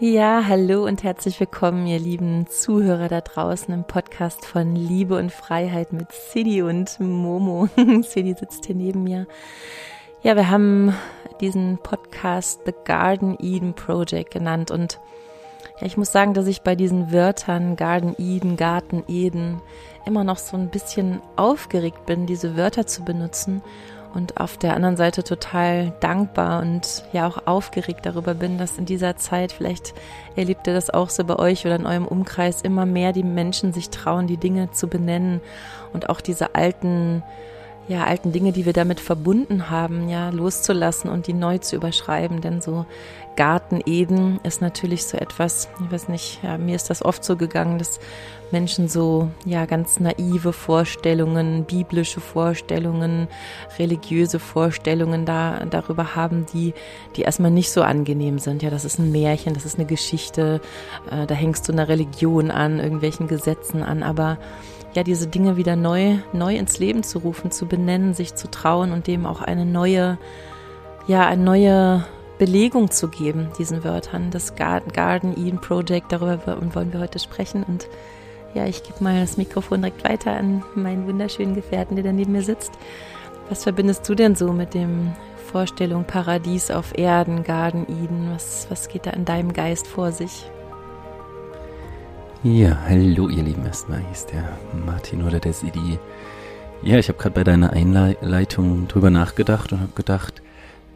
Ja, hallo und herzlich willkommen, ihr lieben Zuhörer da draußen im Podcast von Liebe und Freiheit mit Sidi und Momo. Sidi sitzt hier neben mir. Ja, wir haben diesen Podcast The Garden Eden Project genannt und ja, ich muss sagen, dass ich bei diesen Wörtern Garden Eden, Garten Eden immer noch so ein bisschen aufgeregt bin, diese Wörter zu benutzen und auf der anderen Seite total dankbar und ja auch aufgeregt darüber bin, dass in dieser Zeit, vielleicht erlebt ihr das auch so bei euch oder in eurem Umkreis, immer mehr die Menschen sich trauen, die Dinge zu benennen und auch diese alten ja, alten Dinge, die wir damit verbunden haben, ja, loszulassen und die neu zu überschreiben. Denn so Garten Eden ist natürlich so etwas, ich weiß nicht, ja, mir ist das oft so gegangen, dass Menschen so, ja, ganz naive Vorstellungen, biblische Vorstellungen, religiöse Vorstellungen da, darüber haben, die, die erstmal nicht so angenehm sind. Ja, das ist ein Märchen, das ist eine Geschichte, äh, da hängst du einer Religion an, irgendwelchen Gesetzen an, aber ja, diese Dinge wieder neu, neu ins Leben zu rufen, zu benennen, sich zu trauen und dem auch eine neue, ja, eine neue Belegung zu geben, diesen Wörtern. Das Garden Eden Project, darüber wollen wir heute sprechen. Und ja, ich gebe mal das Mikrofon direkt weiter an meinen wunderschönen Gefährten, der da neben mir sitzt. Was verbindest du denn so mit dem Vorstellung Paradies auf Erden, Garden Eden? Was, was geht da in deinem Geist vor sich? Ja, hallo ihr Lieben, erstmal hier ist der Martin oder der Sidi. Ja, ich habe gerade bei deiner Einleitung drüber nachgedacht und habe gedacht,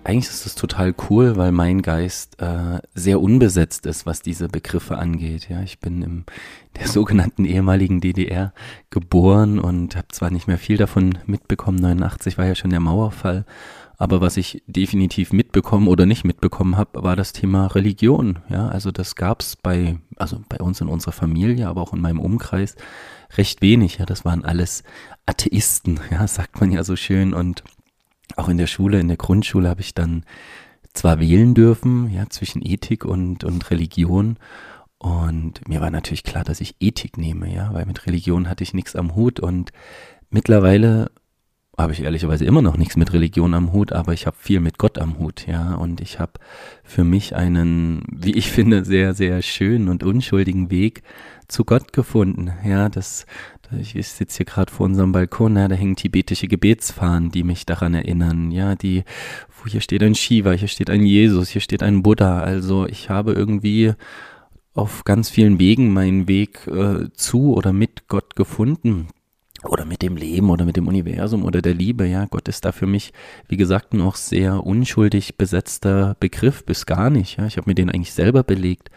eigentlich ist das total cool, weil mein Geist äh, sehr unbesetzt ist, was diese Begriffe angeht. Ja, ich bin im der sogenannten ehemaligen DDR geboren und habe zwar nicht mehr viel davon mitbekommen. 89 war ja schon der Mauerfall, aber was ich definitiv mitbekommen oder nicht mitbekommen habe, war das Thema Religion. Ja, also das gab's bei, also bei uns in unserer Familie, aber auch in meinem Umkreis recht wenig. Ja, das waren alles Atheisten. Ja, sagt man ja so schön. Und auch in der Schule, in der Grundschule habe ich dann zwar wählen dürfen, ja, zwischen Ethik und, und Religion. Und mir war natürlich klar, dass ich Ethik nehme, ja, weil mit Religion hatte ich nichts am Hut und mittlerweile habe ich ehrlicherweise immer noch nichts mit Religion am Hut, aber ich habe viel mit Gott am Hut, ja. Und ich habe für mich einen, wie ich finde, sehr, sehr schönen und unschuldigen Weg zu Gott gefunden. Ja, das, ich sitze hier gerade vor unserem Balkon, ja, da hängen tibetische Gebetsfahnen, die mich daran erinnern. Ja, die, hier steht ein Shiva, hier steht ein Jesus, hier steht ein Buddha. Also ich habe irgendwie auf ganz vielen Wegen meinen Weg äh, zu oder mit Gott gefunden oder mit dem Leben oder mit dem Universum oder der Liebe, ja, Gott ist da für mich, wie gesagt, noch sehr unschuldig besetzter Begriff, bis gar nicht, ja, ich habe mir den eigentlich selber belegt.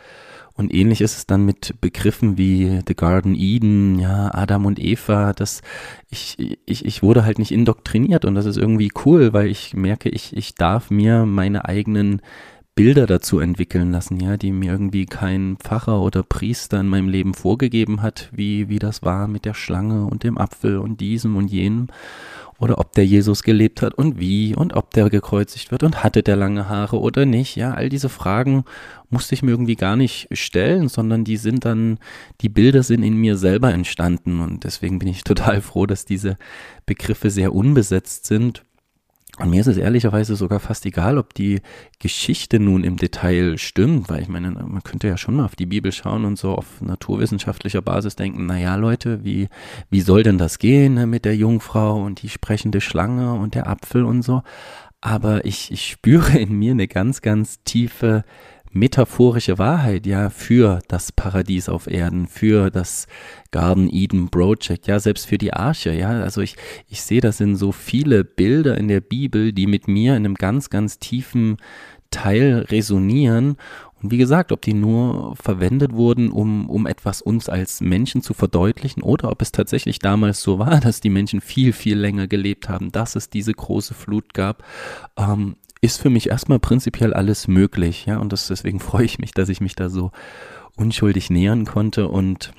Und ähnlich ist es dann mit Begriffen wie The Garden Eden, ja, Adam und Eva, das, ich, ich, ich wurde halt nicht indoktriniert und das ist irgendwie cool, weil ich merke, ich, ich darf mir meine eigenen Bilder dazu entwickeln lassen, ja, die mir irgendwie kein Pfarrer oder Priester in meinem Leben vorgegeben hat, wie, wie das war mit der Schlange und dem Apfel und diesem und jenem. Oder ob der Jesus gelebt hat und wie und ob der gekreuzigt wird und hatte der lange Haare oder nicht. Ja, all diese Fragen musste ich mir irgendwie gar nicht stellen, sondern die sind dann, die Bilder sind in mir selber entstanden und deswegen bin ich total froh, dass diese Begriffe sehr unbesetzt sind und mir ist es ehrlicherweise sogar fast egal, ob die Geschichte nun im Detail stimmt, weil ich meine, man könnte ja schon mal auf die Bibel schauen und so auf naturwissenschaftlicher Basis denken, na ja, Leute, wie, wie soll denn das gehen ne, mit der Jungfrau und die sprechende Schlange und der Apfel und so. Aber ich, ich spüre in mir eine ganz, ganz tiefe metaphorische Wahrheit ja für das Paradies auf Erden, für das Garden Eden Project, ja, selbst für die Arche, ja. Also ich, ich sehe, das sind so viele Bilder in der Bibel, die mit mir in einem ganz, ganz tiefen Teil resonieren. Und wie gesagt, ob die nur verwendet wurden, um, um etwas uns als Menschen zu verdeutlichen oder ob es tatsächlich damals so war, dass die Menschen viel, viel länger gelebt haben, dass es diese große Flut gab, ähm, ist für mich erstmal prinzipiell alles möglich, ja, und das, deswegen freue ich mich, dass ich mich da so unschuldig nähern konnte und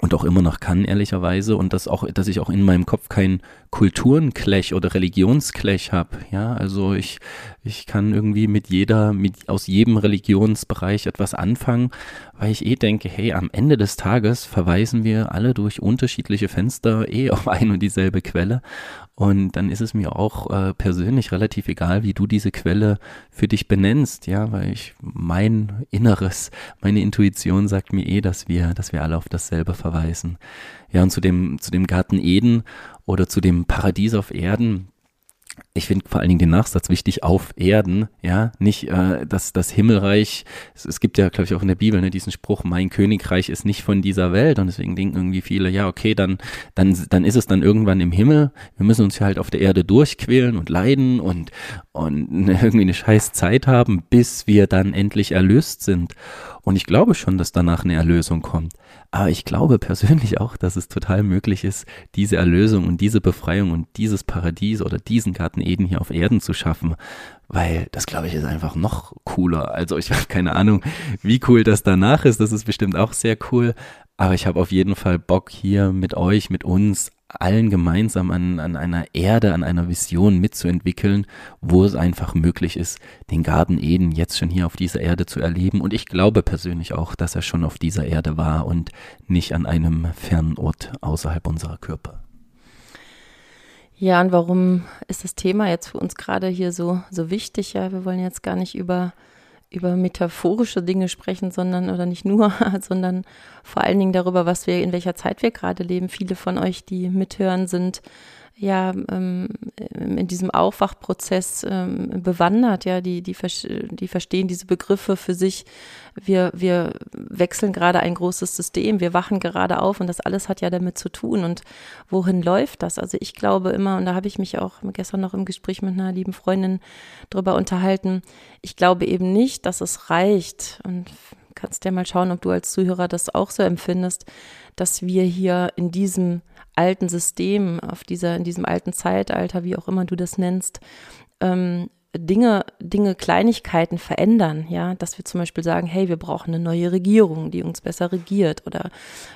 und auch immer noch kann, ehrlicherweise, und dass auch, dass ich auch in meinem Kopf kein Kulturenclash oder Religionsclash habe. Ja, also ich, ich kann irgendwie mit jeder, mit aus jedem Religionsbereich etwas anfangen, weil ich eh denke, hey, am Ende des Tages verweisen wir alle durch unterschiedliche Fenster eh auf ein und dieselbe Quelle. Und dann ist es mir auch äh, persönlich relativ egal, wie du diese Quelle für dich benennst, ja, weil ich mein Inneres, meine Intuition sagt mir eh, dass wir, dass wir alle auf dasselbe verweisen. Ja, und zu dem, zu dem Garten Eden oder zu dem Paradies auf Erden, ich finde vor allen Dingen den Nachsatz wichtig, auf Erden, ja, nicht äh, dass das Himmelreich, es, es gibt ja, glaube ich, auch in der Bibel ne, diesen Spruch, mein Königreich ist nicht von dieser Welt und deswegen denken irgendwie viele, ja, okay, dann, dann, dann ist es dann irgendwann im Himmel, wir müssen uns ja halt auf der Erde durchquälen und leiden und, und irgendwie eine scheiß Zeit haben, bis wir dann endlich erlöst sind. Und ich glaube schon, dass danach eine Erlösung kommt. Aber ich glaube persönlich auch, dass es total möglich ist, diese Erlösung und diese Befreiung und dieses Paradies oder diesen Garten Eden hier auf Erden zu schaffen. Weil das, glaube ich, ist einfach noch cooler. Also ich habe keine Ahnung, wie cool das danach ist. Das ist bestimmt auch sehr cool. Aber ich habe auf jeden Fall Bock hier mit euch, mit uns allen gemeinsam an, an einer Erde, an einer Vision mitzuentwickeln, wo es einfach möglich ist, den Garten Eden jetzt schon hier auf dieser Erde zu erleben. Und ich glaube persönlich auch, dass er schon auf dieser Erde war und nicht an einem fernen Ort außerhalb unserer Körper. Ja, und warum ist das Thema jetzt für uns gerade hier so, so wichtig? Ja, wir wollen jetzt gar nicht über über metaphorische Dinge sprechen, sondern oder nicht nur, sondern vor allen Dingen darüber, was wir, in welcher Zeit wir gerade leben. Viele von euch, die mithören, sind ja ähm, in diesem Aufwachprozess ähm, bewandert, ja, die, die, die verstehen diese Begriffe für sich. Wir, wir wechseln gerade ein großes System, wir wachen gerade auf und das alles hat ja damit zu tun. Und wohin läuft das? Also ich glaube immer, und da habe ich mich auch gestern noch im Gespräch mit einer lieben Freundin drüber unterhalten, ich glaube eben nicht, dass es reicht. Und kannst ja mal schauen, ob du als Zuhörer das auch so empfindest, dass wir hier in diesem alten System, auf dieser, in diesem alten Zeitalter, wie auch immer du das nennst, ähm, Dinge, Dinge, Kleinigkeiten verändern, ja, dass wir zum Beispiel sagen, hey, wir brauchen eine neue Regierung, die uns besser regiert, oder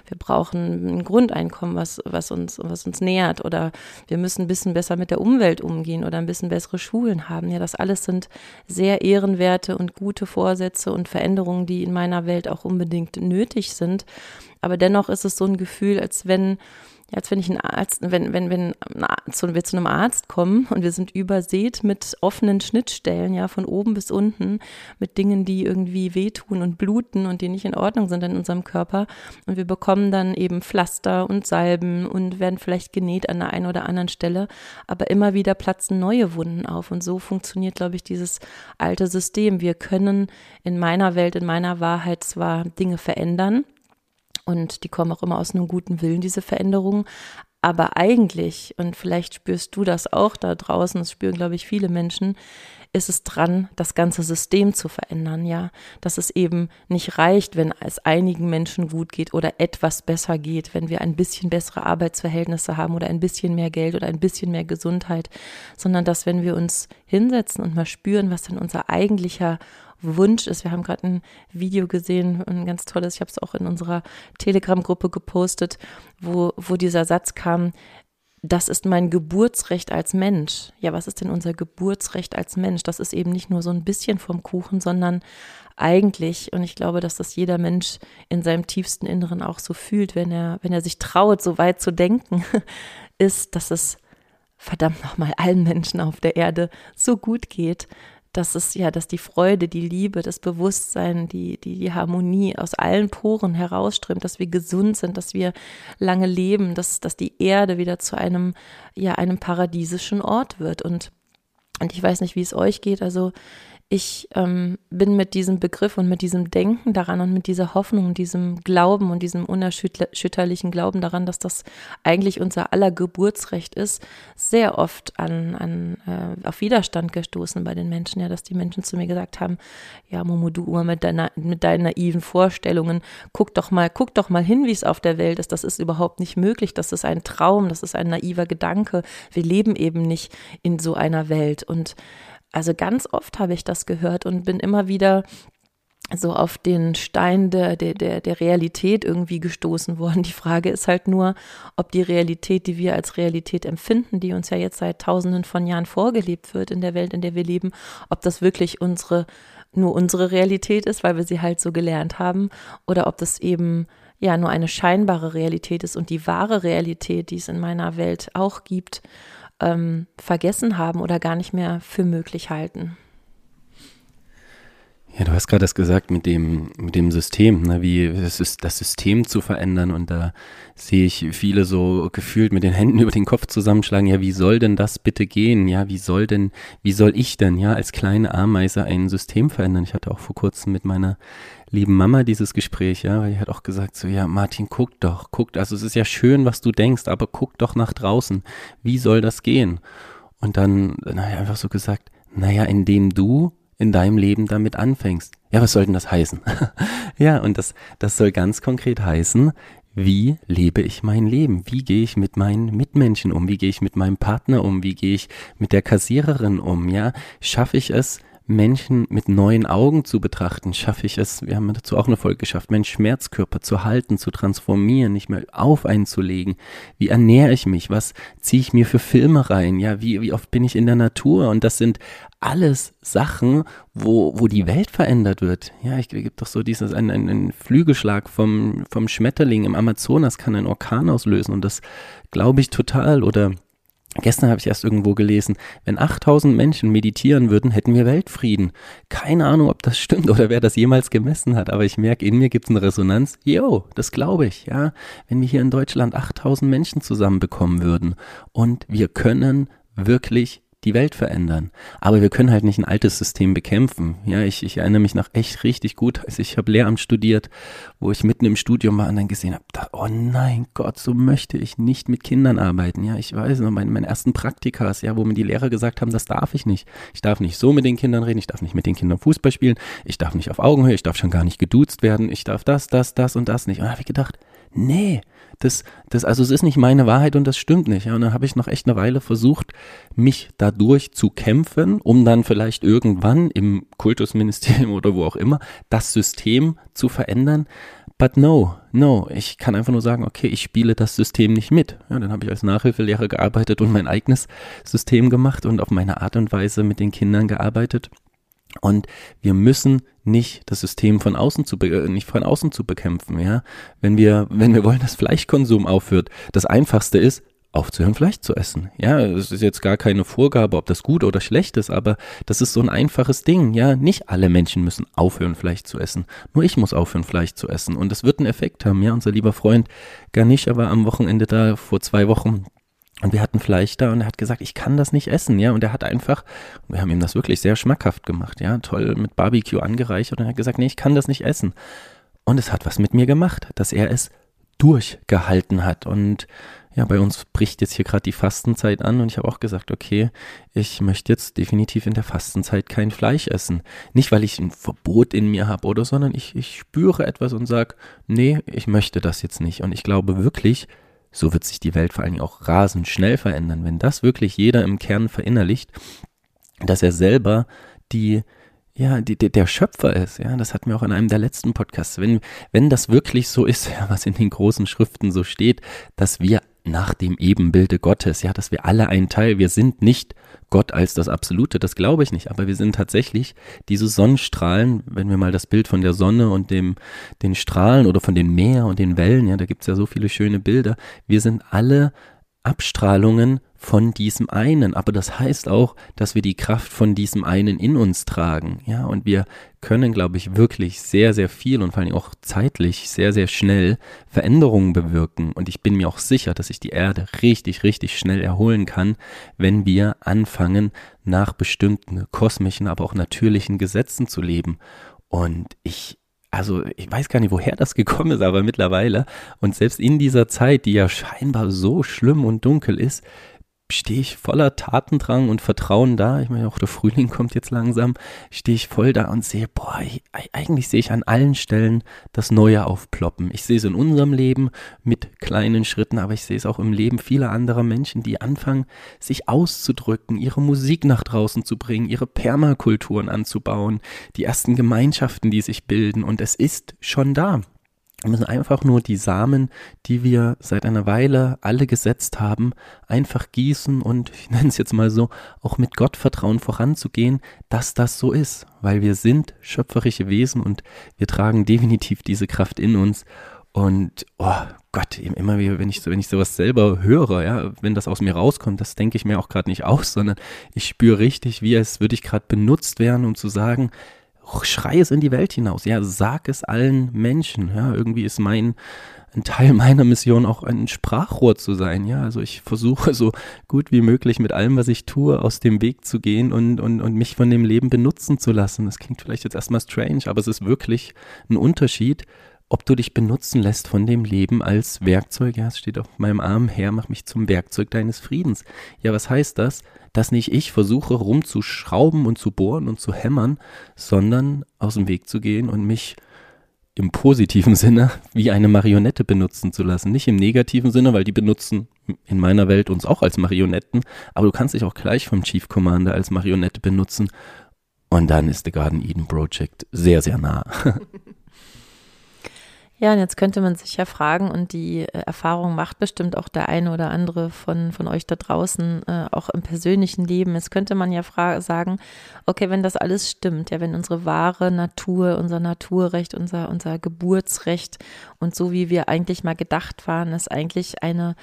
wir brauchen ein Grundeinkommen, was, was uns, was uns nähert, oder wir müssen ein bisschen besser mit der Umwelt umgehen oder ein bisschen bessere Schulen haben. Ja, das alles sind sehr ehrenwerte und gute Vorsätze und Veränderungen, die in meiner Welt auch unbedingt nötig sind. Aber dennoch ist es so ein Gefühl, als wenn als wenn ich ein Arzt, wenn, wenn, wenn wir zu einem Arzt kommen und wir sind übersät mit offenen Schnittstellen, ja, von oben bis unten, mit Dingen, die irgendwie wehtun und bluten und die nicht in Ordnung sind in unserem Körper. Und wir bekommen dann eben Pflaster und Salben und werden vielleicht genäht an der einen oder anderen Stelle, aber immer wieder platzen neue Wunden auf. Und so funktioniert, glaube ich, dieses alte System. Wir können in meiner Welt, in meiner Wahrheit zwar Dinge verändern, und die kommen auch immer aus einem guten Willen, diese Veränderungen. Aber eigentlich, und vielleicht spürst du das auch da draußen, das spüren, glaube ich, viele Menschen, ist es dran, das ganze System zu verändern, ja. Dass es eben nicht reicht, wenn es einigen Menschen gut geht oder etwas besser geht, wenn wir ein bisschen bessere Arbeitsverhältnisse haben oder ein bisschen mehr Geld oder ein bisschen mehr Gesundheit, sondern dass wenn wir uns hinsetzen und mal spüren, was denn unser eigentlicher Wunsch ist. Wir haben gerade ein Video gesehen, ein ganz tolles, ich habe es auch in unserer Telegram-Gruppe gepostet, wo, wo dieser Satz kam, das ist mein Geburtsrecht als Mensch. Ja, was ist denn unser Geburtsrecht als Mensch? Das ist eben nicht nur so ein bisschen vom Kuchen, sondern eigentlich, und ich glaube, dass das jeder Mensch in seinem tiefsten Inneren auch so fühlt, wenn er, wenn er sich traut, so weit zu denken, ist, dass es verdammt nochmal allen Menschen auf der Erde so gut geht, dass es ja, dass die Freude, die Liebe, das Bewusstsein, die, die, die Harmonie aus allen Poren herausströmt, dass wir gesund sind, dass wir lange leben, dass, dass die Erde wieder zu einem, ja, einem paradiesischen Ort wird. Und, und ich weiß nicht, wie es euch geht. Also ich ähm, bin mit diesem Begriff und mit diesem Denken daran und mit dieser Hoffnung und diesem Glauben und diesem unerschütterlichen Glauben daran, dass das eigentlich unser aller Geburtsrecht ist, sehr oft an, an äh, auf Widerstand gestoßen bei den Menschen, ja, dass die Menschen zu mir gesagt haben, ja, Momo, du immer mit deiner, mit deinen naiven Vorstellungen, guck doch mal, guck doch mal hin, wie es auf der Welt ist. Das ist überhaupt nicht möglich. Das ist ein Traum, das ist ein naiver Gedanke. Wir leben eben nicht in so einer Welt. Und also ganz oft habe ich das gehört und bin immer wieder so auf den Stein der, der, der Realität irgendwie gestoßen worden. Die Frage ist halt nur, ob die Realität, die wir als Realität empfinden, die uns ja jetzt seit tausenden von Jahren vorgelebt wird in der Welt, in der wir leben, ob das wirklich unsere, nur unsere Realität ist, weil wir sie halt so gelernt haben, oder ob das eben ja nur eine scheinbare Realität ist und die wahre Realität, die es in meiner Welt auch gibt, ähm, vergessen haben oder gar nicht mehr für möglich halten. Ja, du hast gerade das gesagt mit dem, mit dem System, ne, wie es ist, das System zu verändern. Und da sehe ich viele so gefühlt mit den Händen über den Kopf zusammenschlagen. Ja, wie soll denn das bitte gehen? Ja, wie soll denn, wie soll ich denn, ja, als kleine Ameise ein System verändern? Ich hatte auch vor kurzem mit meiner lieben Mama dieses Gespräch, ja, weil die hat auch gesagt so, ja, Martin, guck doch, guck, also es ist ja schön, was du denkst, aber guck doch nach draußen. Wie soll das gehen? Und dann, dann habe ich einfach so gesagt, naja, indem du in deinem Leben damit anfängst. Ja, was soll denn das heißen? ja, und das, das soll ganz konkret heißen, wie lebe ich mein Leben? Wie gehe ich mit meinen Mitmenschen um? Wie gehe ich mit meinem Partner um? Wie gehe ich mit der Kassiererin um? Ja, schaffe ich es, Menschen mit neuen Augen zu betrachten, schaffe ich es, wir haben dazu auch eine Folge geschafft, meinen Schmerzkörper zu halten, zu transformieren, nicht mehr auf einzulegen. Wie ernähre ich mich? Was ziehe ich mir für Filme rein? Ja, wie, wie oft bin ich in der Natur? Und das sind alles Sachen, wo, wo die Welt verändert wird. Ja, ich gibt doch so dieses, ein, ein, ein Flügelschlag vom, vom Schmetterling im Amazonas kann einen Orkan auslösen und das glaube ich total oder Gestern habe ich erst irgendwo gelesen, wenn 8000 Menschen meditieren würden, hätten wir Weltfrieden. Keine Ahnung, ob das stimmt oder wer das jemals gemessen hat, aber ich merke, in mir gibt es eine Resonanz. Jo, das glaube ich, ja. Wenn wir hier in Deutschland 8000 Menschen zusammenbekommen würden und wir können wirklich die Welt verändern. Aber wir können halt nicht ein altes System bekämpfen. Ja, ich, ich erinnere mich noch echt richtig gut, als ich habe Lehramt studiert, wo ich mitten im Studium war und dann gesehen habe, da, oh nein Gott, so möchte ich nicht mit Kindern arbeiten. Ja, ich weiß noch, meine, meine ersten Praktikas, ja, wo mir die Lehrer gesagt haben, das darf ich nicht. Ich darf nicht so mit den Kindern reden, ich darf nicht mit den Kindern Fußball spielen, ich darf nicht auf Augenhöhe, ich darf schon gar nicht geduzt werden, ich darf das, das, das und das nicht. Und da habe ich gedacht, nee, das, das, also es ist nicht meine Wahrheit und das stimmt nicht. Ja, und dann habe ich noch echt eine Weile versucht, mich dadurch zu kämpfen, um dann vielleicht irgendwann im Kultusministerium oder wo auch immer das System zu verändern. But no, no, ich kann einfach nur sagen, okay, ich spiele das System nicht mit. Ja, dann habe ich als Nachhilfelehrer gearbeitet und mein eigenes System gemacht und auf meine Art und Weise mit den Kindern gearbeitet. Und wir müssen nicht das System von außen zu äh, nicht von außen zu bekämpfen, ja. Wenn wir wenn wir wollen, dass Fleischkonsum aufhört, das einfachste ist aufzuhören, Fleisch zu essen. Ja, es ist jetzt gar keine Vorgabe, ob das gut oder schlecht ist, aber das ist so ein einfaches Ding. Ja, nicht alle Menschen müssen aufhören, Fleisch zu essen. Nur ich muss aufhören, Fleisch zu essen. Und das wird einen Effekt haben. Ja, unser lieber Freund Ganesh war am Wochenende da vor zwei Wochen und wir hatten Fleisch da und er hat gesagt, ich kann das nicht essen, ja. Und er hat einfach, wir haben ihm das wirklich sehr schmackhaft gemacht, ja, toll mit Barbecue angereichert und er hat gesagt, nee, ich kann das nicht essen. Und es hat was mit mir gemacht, dass er es durchgehalten hat. Und ja, bei uns bricht jetzt hier gerade die Fastenzeit an und ich habe auch gesagt, okay, ich möchte jetzt definitiv in der Fastenzeit kein Fleisch essen. Nicht, weil ich ein Verbot in mir habe oder, sondern ich, ich spüre etwas und sage, nee, ich möchte das jetzt nicht. Und ich glaube wirklich, so wird sich die Welt vor allen Dingen auch rasend schnell verändern. Wenn das wirklich jeder im Kern verinnerlicht, dass er selber die, ja, die, die, der Schöpfer ist, ja, das hatten wir auch in einem der letzten Podcasts. Wenn, wenn das wirklich so ist, was in den großen Schriften so steht, dass wir nach dem Ebenbilde Gottes, ja, dass wir alle ein Teil, wir sind nicht Gott als das Absolute, das glaube ich nicht, aber wir sind tatsächlich diese Sonnenstrahlen, wenn wir mal das Bild von der Sonne und dem, den Strahlen oder von den Meer und den Wellen, ja, da gibt's ja so viele schöne Bilder, wir sind alle Abstrahlungen von diesem einen. Aber das heißt auch, dass wir die Kraft von diesem einen in uns tragen. Ja, und wir können, glaube ich, wirklich sehr, sehr viel und vor allem auch zeitlich sehr, sehr schnell Veränderungen bewirken. Und ich bin mir auch sicher, dass sich die Erde richtig, richtig schnell erholen kann, wenn wir anfangen, nach bestimmten kosmischen, aber auch natürlichen Gesetzen zu leben. Und ich also ich weiß gar nicht, woher das gekommen ist, aber mittlerweile und selbst in dieser Zeit, die ja scheinbar so schlimm und dunkel ist, stehe ich voller Tatendrang und Vertrauen da. Ich meine, auch der Frühling kommt jetzt langsam. Stehe ich voll da und sehe, boah, ich, eigentlich sehe ich an allen Stellen das Neue aufploppen. Ich sehe es in unserem Leben mit kleinen Schritten, aber ich sehe es auch im Leben vieler anderer Menschen, die anfangen, sich auszudrücken, ihre Musik nach draußen zu bringen, ihre Permakulturen anzubauen, die ersten Gemeinschaften, die sich bilden. Und es ist schon da. Wir müssen einfach nur die Samen, die wir seit einer Weile alle gesetzt haben, einfach gießen und, ich nenne es jetzt mal so, auch mit Gottvertrauen voranzugehen, dass das so ist, weil wir sind schöpferische Wesen und wir tragen definitiv diese Kraft in uns. Und oh Gott, immer wieder, wenn ich so, wenn ich sowas selber höre, ja, wenn das aus mir rauskommt, das denke ich mir auch gerade nicht aus, sondern ich spüre richtig, wie es würde ich gerade benutzt werden, um zu sagen, schrei es in die Welt hinaus. Ja, sag es allen Menschen. Ja, irgendwie ist mein ein Teil meiner Mission auch ein Sprachrohr zu sein. Ja, also ich versuche so gut wie möglich mit allem, was ich tue, aus dem Weg zu gehen und, und, und mich von dem Leben benutzen zu lassen. Das klingt vielleicht jetzt erstmal strange, aber es ist wirklich ein Unterschied, ob du dich benutzen lässt von dem Leben als Werkzeug. Ja, es steht auf meinem Arm her, mach mich zum Werkzeug deines Friedens. Ja, was heißt das? Dass nicht ich versuche rumzuschrauben und zu bohren und zu hämmern, sondern aus dem Weg zu gehen und mich im positiven Sinne wie eine Marionette benutzen zu lassen. Nicht im negativen Sinne, weil die benutzen in meiner Welt uns auch als Marionetten, aber du kannst dich auch gleich vom Chief Commander als Marionette benutzen und dann ist The Garden Eden Project sehr, sehr nah. Ja, und jetzt könnte man sich ja fragen, und die äh, Erfahrung macht bestimmt auch der eine oder andere von, von euch da draußen, äh, auch im persönlichen Leben. Jetzt könnte man ja sagen, okay, wenn das alles stimmt, ja, wenn unsere wahre Natur, unser Naturrecht, unser, unser Geburtsrecht und so wie wir eigentlich mal gedacht waren, ist eigentlich eine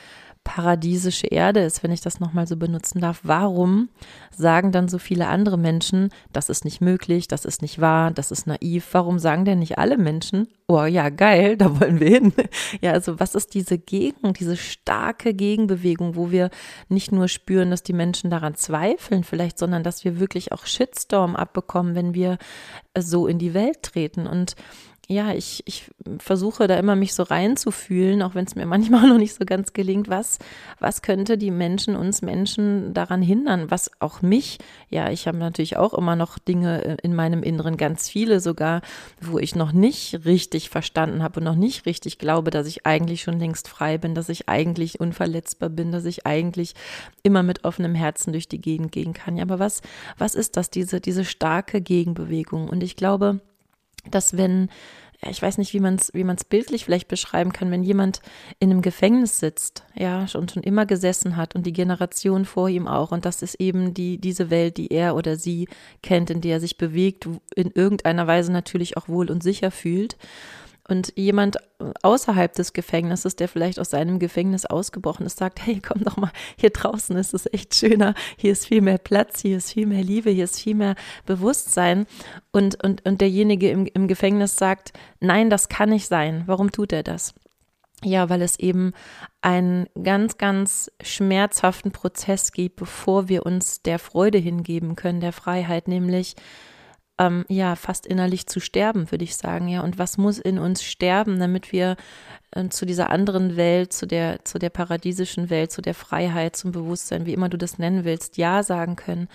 paradiesische Erde ist, wenn ich das nochmal so benutzen darf, warum sagen dann so viele andere Menschen, das ist nicht möglich, das ist nicht wahr, das ist naiv? Warum sagen denn nicht alle Menschen, oh ja, geil, da wollen wir hin? Ja, also was ist diese Gegen, diese starke Gegenbewegung, wo wir nicht nur spüren, dass die Menschen daran zweifeln vielleicht, sondern dass wir wirklich auch Shitstorm abbekommen, wenn wir so in die Welt treten und ja, ich, ich versuche da immer mich so reinzufühlen, auch wenn es mir manchmal noch nicht so ganz gelingt, was, was könnte die Menschen, uns Menschen daran hindern, was auch mich, ja, ich habe natürlich auch immer noch Dinge äh, in meinem Inneren, ganz viele sogar, wo ich noch nicht richtig verstanden habe und noch nicht richtig glaube, dass ich eigentlich schon längst frei bin, dass ich eigentlich unverletzbar bin, dass ich eigentlich immer mit offenem Herzen durch die Gegend gehen kann. Ja, aber was, was ist das, diese, diese starke Gegenbewegung? Und ich glaube, dass wenn, ich weiß nicht, wie man es wie man's bildlich vielleicht beschreiben kann, wenn jemand in einem Gefängnis sitzt, ja, und schon immer gesessen hat und die Generation vor ihm auch, und das ist eben die, diese Welt, die er oder sie kennt, in der er sich bewegt, in irgendeiner Weise natürlich auch wohl und sicher fühlt und jemand außerhalb des Gefängnisses, der vielleicht aus seinem Gefängnis ausgebrochen ist, sagt, hey, komm doch mal, hier draußen ist es echt schöner, hier ist viel mehr Platz, hier ist viel mehr Liebe, hier ist viel mehr Bewusstsein. Und, und, und derjenige im, im Gefängnis sagt, nein, das kann nicht sein. Warum tut er das? Ja, weil es eben einen ganz, ganz schmerzhaften Prozess gibt, bevor wir uns der Freude hingeben können, der Freiheit, nämlich ähm, ja fast innerlich zu sterben, würde ich sagen, ja. Und was muss in uns sterben, damit wir äh, zu dieser anderen Welt, zu der, zu der paradiesischen Welt, zu der Freiheit, zum Bewusstsein, wie immer du das nennen willst, Ja sagen können.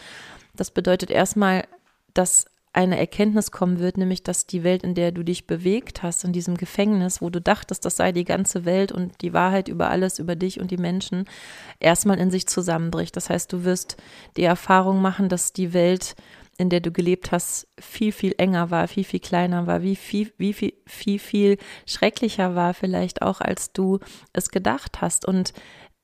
Das bedeutet erstmal, dass eine Erkenntnis kommen wird, nämlich dass die Welt, in der du dich bewegt hast, in diesem Gefängnis, wo du dachtest, das sei die ganze Welt und die Wahrheit über alles, über dich und die Menschen, erstmal in sich zusammenbricht. Das heißt, du wirst die Erfahrung machen, dass die Welt in der du gelebt hast, viel, viel enger war, viel, viel kleiner war, wie viel, wie viel, viel, viel schrecklicher war vielleicht auch, als du es gedacht hast. Und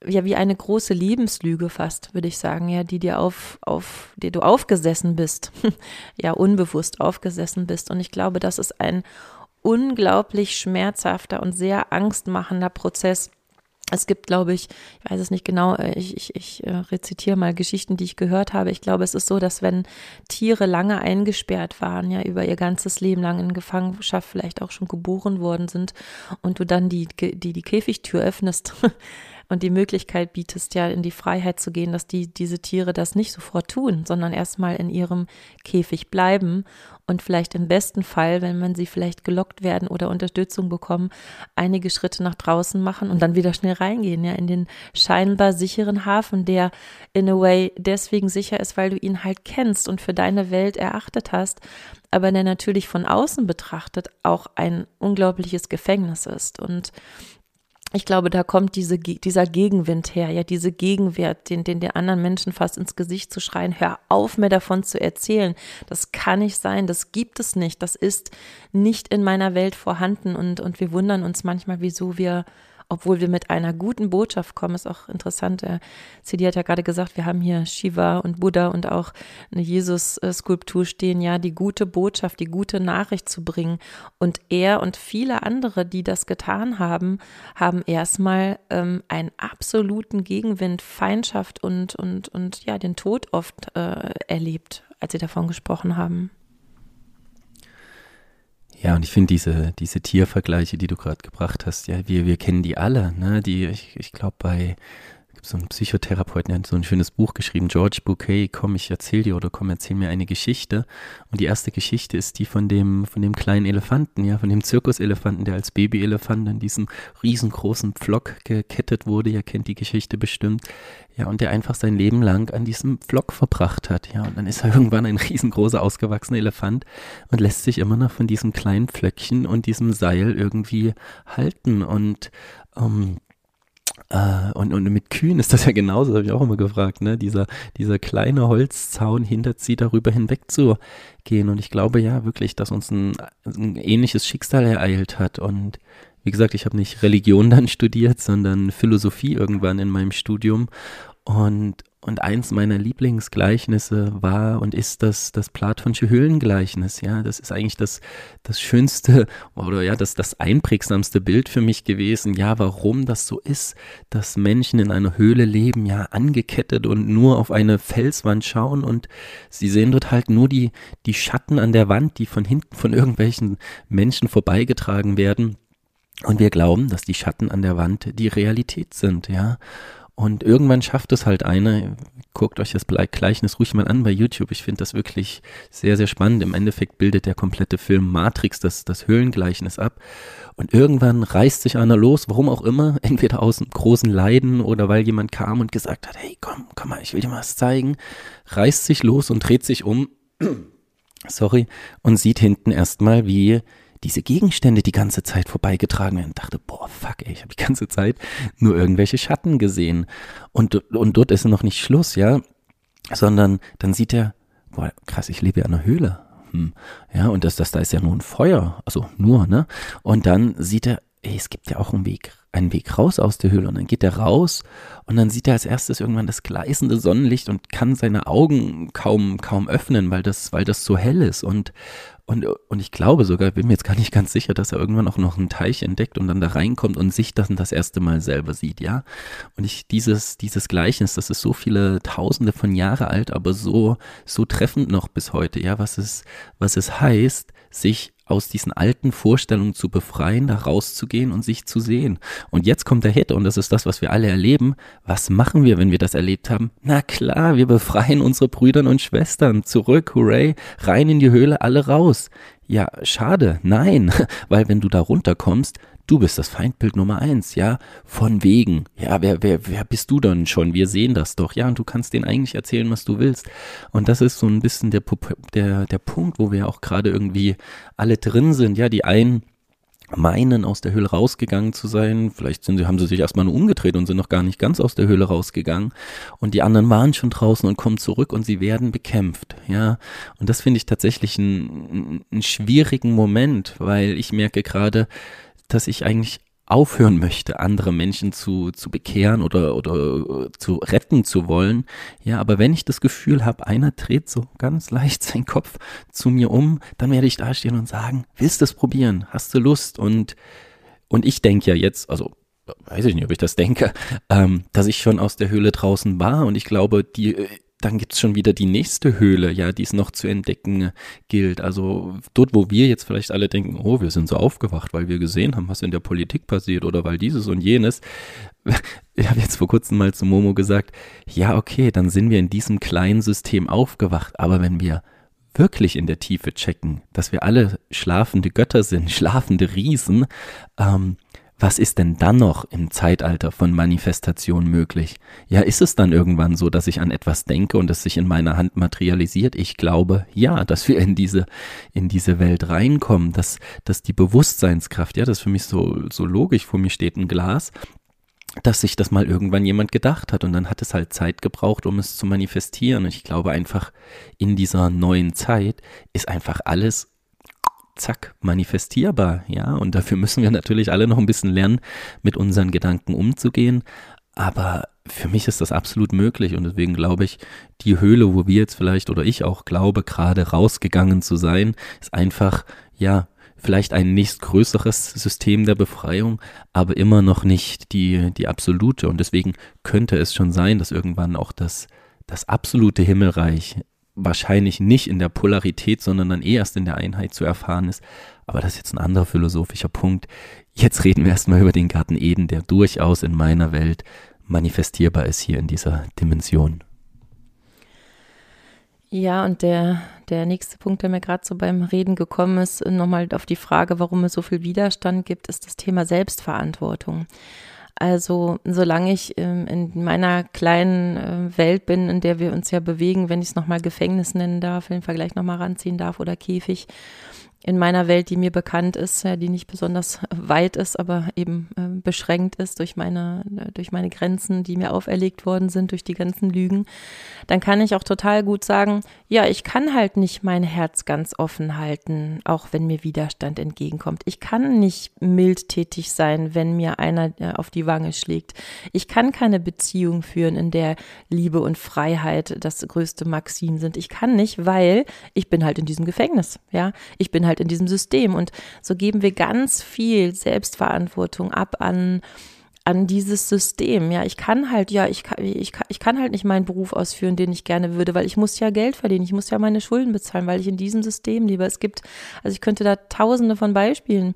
ja, wie eine große Lebenslüge fast, würde ich sagen, ja, die dir auf, auf, dir du aufgesessen bist, ja, unbewusst aufgesessen bist. Und ich glaube, das ist ein unglaublich schmerzhafter und sehr angstmachender Prozess, es gibt, glaube ich, ich weiß es nicht genau, äh, ich, ich, ich äh, rezitiere mal Geschichten, die ich gehört habe. Ich glaube, es ist so, dass wenn Tiere lange eingesperrt waren, ja, über ihr ganzes Leben lang in Gefangenschaft vielleicht auch schon geboren worden sind und du dann die, die, die Käfigtür öffnest, und die Möglichkeit bietest, ja in die Freiheit zu gehen, dass die, diese Tiere das nicht sofort tun, sondern erstmal in ihrem Käfig bleiben und vielleicht im besten Fall, wenn man sie vielleicht gelockt werden oder Unterstützung bekommen, einige Schritte nach draußen machen und dann wieder schnell reingehen, ja, in den scheinbar sicheren Hafen, der in a way deswegen sicher ist, weil du ihn halt kennst und für deine Welt erachtet hast, aber der natürlich von außen betrachtet auch ein unglaubliches Gefängnis ist. Und ich glaube, da kommt diese, dieser Gegenwind her, ja, diese Gegenwert, den, den der anderen Menschen fast ins Gesicht zu schreien, hör auf, mir davon zu erzählen. Das kann nicht sein, das gibt es nicht, das ist nicht in meiner Welt vorhanden und, und wir wundern uns manchmal, wieso wir obwohl wir mit einer guten Botschaft kommen, ist auch interessant. Der Sidi hat ja gerade gesagt, wir haben hier Shiva und Buddha und auch eine Jesus-Skulptur stehen, ja, die gute Botschaft, die gute Nachricht zu bringen. Und er und viele andere, die das getan haben, haben erstmal ähm, einen absoluten Gegenwind, Feindschaft und, und, und ja, den Tod oft äh, erlebt, als sie davon gesprochen haben. Ja, und ich finde diese, diese Tiervergleiche, die du gerade gebracht hast, ja, wir, wir kennen die alle, ne? Die, ich, ich glaube, bei so ein Psychotherapeuten, der hat so ein schönes Buch geschrieben, George Bouquet, komm, ich erzähl dir oder komm, erzähl mir eine Geschichte. Und die erste Geschichte ist die von dem, von dem kleinen Elefanten, ja, von dem Zirkuselefanten, der als Babyelefant in diesem riesengroßen Pflock gekettet wurde. Ihr kennt die Geschichte bestimmt. Ja, und der einfach sein Leben lang an diesem Pflock verbracht hat. Ja, und dann ist er irgendwann ein riesengroßer, ausgewachsener Elefant und lässt sich immer noch von diesem kleinen Pflöckchen und diesem Seil irgendwie halten. Und ähm, äh, und, und mit Kühen ist das ja genauso, habe ich auch immer gefragt, ne? Dieser, dieser kleine Holzzaun hindert sie darüber hinweg zu gehen. Und ich glaube ja wirklich, dass uns ein, ein ähnliches Schicksal ereilt hat. Und wie gesagt, ich habe nicht Religion dann studiert, sondern Philosophie irgendwann in meinem Studium. Und, und eins meiner Lieblingsgleichnisse war und ist das, das Platonische Höhlengleichnis. Ja, das ist eigentlich das, das schönste oder ja, das, das einprägsamste Bild für mich gewesen. Ja, warum das so ist, dass Menschen in einer Höhle leben, ja, angekettet und nur auf eine Felswand schauen und sie sehen dort halt nur die, die Schatten an der Wand, die von hinten von irgendwelchen Menschen vorbeigetragen werden. Und wir glauben, dass die Schatten an der Wand die Realität sind, ja. Und irgendwann schafft es halt einer, guckt euch das Gleichnis ruhig mal an bei YouTube. Ich finde das wirklich sehr, sehr spannend. Im Endeffekt bildet der komplette Film Matrix das, das Höhlengleichnis ab. Und irgendwann reißt sich einer los, warum auch immer, entweder aus einem großen Leiden oder weil jemand kam und gesagt hat, hey, komm, komm mal, ich will dir mal was zeigen, reißt sich los und dreht sich um, sorry, und sieht hinten erstmal, wie diese Gegenstände die ganze Zeit vorbeigetragen werden. Und dachte, boah, fuck, ey, ich habe die ganze Zeit nur irgendwelche Schatten gesehen. Und, und dort ist noch nicht Schluss, ja, sondern dann sieht er, boah, krass, ich lebe ja in einer Höhle. Hm. Ja, und das, das, da ist ja nur ein Feuer, also nur, ne? Und dann sieht er, ey, es gibt ja auch einen Weg, einen Weg raus aus der Höhle. Und dann geht er raus und dann sieht er als erstes irgendwann das gleißende Sonnenlicht und kann seine Augen kaum, kaum öffnen, weil das, weil das so hell ist. Und, und, und ich glaube sogar, bin mir jetzt gar nicht ganz sicher, dass er irgendwann auch noch einen Teich entdeckt und dann da reinkommt und sich das das erste Mal selber sieht, ja. Und ich, dieses, dieses Gleichnis, das ist so viele Tausende von Jahre alt, aber so, so treffend noch bis heute, ja, was es, was es heißt, sich aus diesen alten Vorstellungen zu befreien, da rauszugehen und sich zu sehen. Und jetzt kommt der Hit und das ist das, was wir alle erleben. Was machen wir, wenn wir das erlebt haben? Na klar, wir befreien unsere Brüder und Schwestern zurück, hooray, rein in die Höhle, alle raus. Ja, schade, nein, weil wenn du da runterkommst, du bist das Feindbild Nummer eins, ja, von wegen, ja, wer, wer, wer bist du dann schon? Wir sehen das doch, ja, und du kannst denen eigentlich erzählen, was du willst. Und das ist so ein bisschen der, der, der Punkt, wo wir auch gerade irgendwie alle drin sind, ja, die einen meinen, aus der Höhle rausgegangen zu sein. Vielleicht sind sie, haben sie sich erstmal nur umgedreht und sind noch gar nicht ganz aus der Höhle rausgegangen. Und die anderen waren schon draußen und kommen zurück und sie werden bekämpft. Ja. Und das finde ich tatsächlich einen, einen schwierigen Moment, weil ich merke gerade, dass ich eigentlich aufhören möchte, andere Menschen zu, zu bekehren oder, oder zu retten zu wollen. Ja, aber wenn ich das Gefühl habe, einer dreht so ganz leicht seinen Kopf zu mir um, dann werde ich dastehen und sagen, willst du es probieren? Hast du Lust? Und, und ich denke ja jetzt, also weiß ich nicht, ob ich das denke, ähm, dass ich schon aus der Höhle draußen war und ich glaube, die dann gibt's schon wieder die nächste Höhle, ja, die es noch zu entdecken gilt. Also dort, wo wir jetzt vielleicht alle denken, oh, wir sind so aufgewacht, weil wir gesehen haben, was in der Politik passiert oder weil dieses und jenes. Ich habe jetzt vor kurzem mal zu Momo gesagt, ja, okay, dann sind wir in diesem kleinen System aufgewacht, aber wenn wir wirklich in der Tiefe checken, dass wir alle schlafende Götter sind, schlafende Riesen, ähm, was ist denn dann noch im Zeitalter von Manifestation möglich? Ja, ist es dann irgendwann so, dass ich an etwas denke und es sich in meiner Hand materialisiert? Ich glaube, ja, dass wir in diese, in diese Welt reinkommen, dass, dass die Bewusstseinskraft, ja, das ist für mich so, so logisch, vor mir steht ein Glas, dass sich das mal irgendwann jemand gedacht hat und dann hat es halt Zeit gebraucht, um es zu manifestieren. Und ich glaube einfach, in dieser neuen Zeit ist einfach alles zack, manifestierbar, ja. Und dafür müssen wir natürlich alle noch ein bisschen lernen, mit unseren Gedanken umzugehen. Aber für mich ist das absolut möglich und deswegen glaube ich, die Höhle, wo wir jetzt vielleicht oder ich auch glaube, gerade rausgegangen zu sein, ist einfach, ja, vielleicht ein nächstgrößeres System der Befreiung, aber immer noch nicht die, die absolute. Und deswegen könnte es schon sein, dass irgendwann auch das, das absolute Himmelreich wahrscheinlich nicht in der Polarität, sondern dann eh erst in der Einheit zu erfahren ist. Aber das ist jetzt ein anderer philosophischer Punkt. Jetzt reden wir erstmal über den Garten Eden, der durchaus in meiner Welt manifestierbar ist hier in dieser Dimension. Ja, und der, der nächste Punkt, der mir gerade so beim Reden gekommen ist, nochmal auf die Frage, warum es so viel Widerstand gibt, ist das Thema Selbstverantwortung. Also solange ich ähm, in meiner kleinen äh, Welt bin, in der wir uns ja bewegen, wenn ich es nochmal Gefängnis nennen darf, den Vergleich nochmal ranziehen darf oder Käfig, in meiner Welt, die mir bekannt ist, ja, die nicht besonders weit ist, aber eben äh, beschränkt ist durch meine, äh, durch meine Grenzen, die mir auferlegt worden sind, durch die ganzen Lügen, dann kann ich auch total gut sagen, ja, ich kann halt nicht mein Herz ganz offen halten, auch wenn mir Widerstand entgegenkommt. Ich kann nicht mildtätig sein, wenn mir einer äh, auf die Wange schlägt. Ich kann keine Beziehung führen, in der Liebe und Freiheit das größte Maxim sind. Ich kann nicht, weil ich bin halt in diesem Gefängnis, ja. Ich bin halt halt in diesem System. Und so geben wir ganz viel Selbstverantwortung ab an an dieses System. Ja, ich kann halt, ja, ich kann, ich, kann, ich kann halt nicht meinen Beruf ausführen, den ich gerne würde, weil ich muss ja Geld verdienen, ich muss ja meine Schulden bezahlen, weil ich in diesem System lebe. Es gibt, also ich könnte da tausende von Beispielen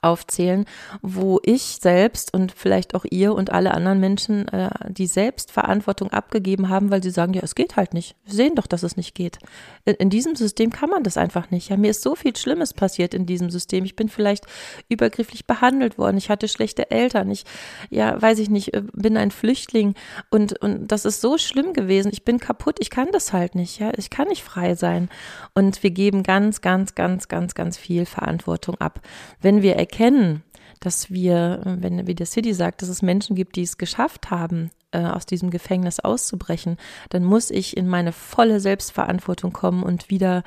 aufzählen, wo ich selbst und vielleicht auch ihr und alle anderen Menschen äh, die Selbstverantwortung abgegeben haben, weil sie sagen, ja, es geht halt nicht. Wir sehen doch, dass es nicht geht. In, in, diesem System kann man das einfach nicht. Ja, mir ist so viel Schlimmes passiert in diesem System. Ich bin vielleicht übergrifflich behandelt worden. Ich hatte schlechte Eltern. Ich, ja, weiß ich nicht, äh, bin ein Flüchtling und, und das ist so schlimm gewesen. Ich bin kaputt. Ich kann das halt nicht. Ja, ich kann nicht frei sein. Und wir geben ganz, ganz, ganz, ganz, ganz viel Verantwortung ab. Wenn wir erkennen, dass wir, wenn, wie der City sagt, dass es Menschen gibt, die es geschafft haben, äh, aus diesem Gefängnis auszubrechen, dann muss ich in meine volle Selbstverantwortung kommen und wieder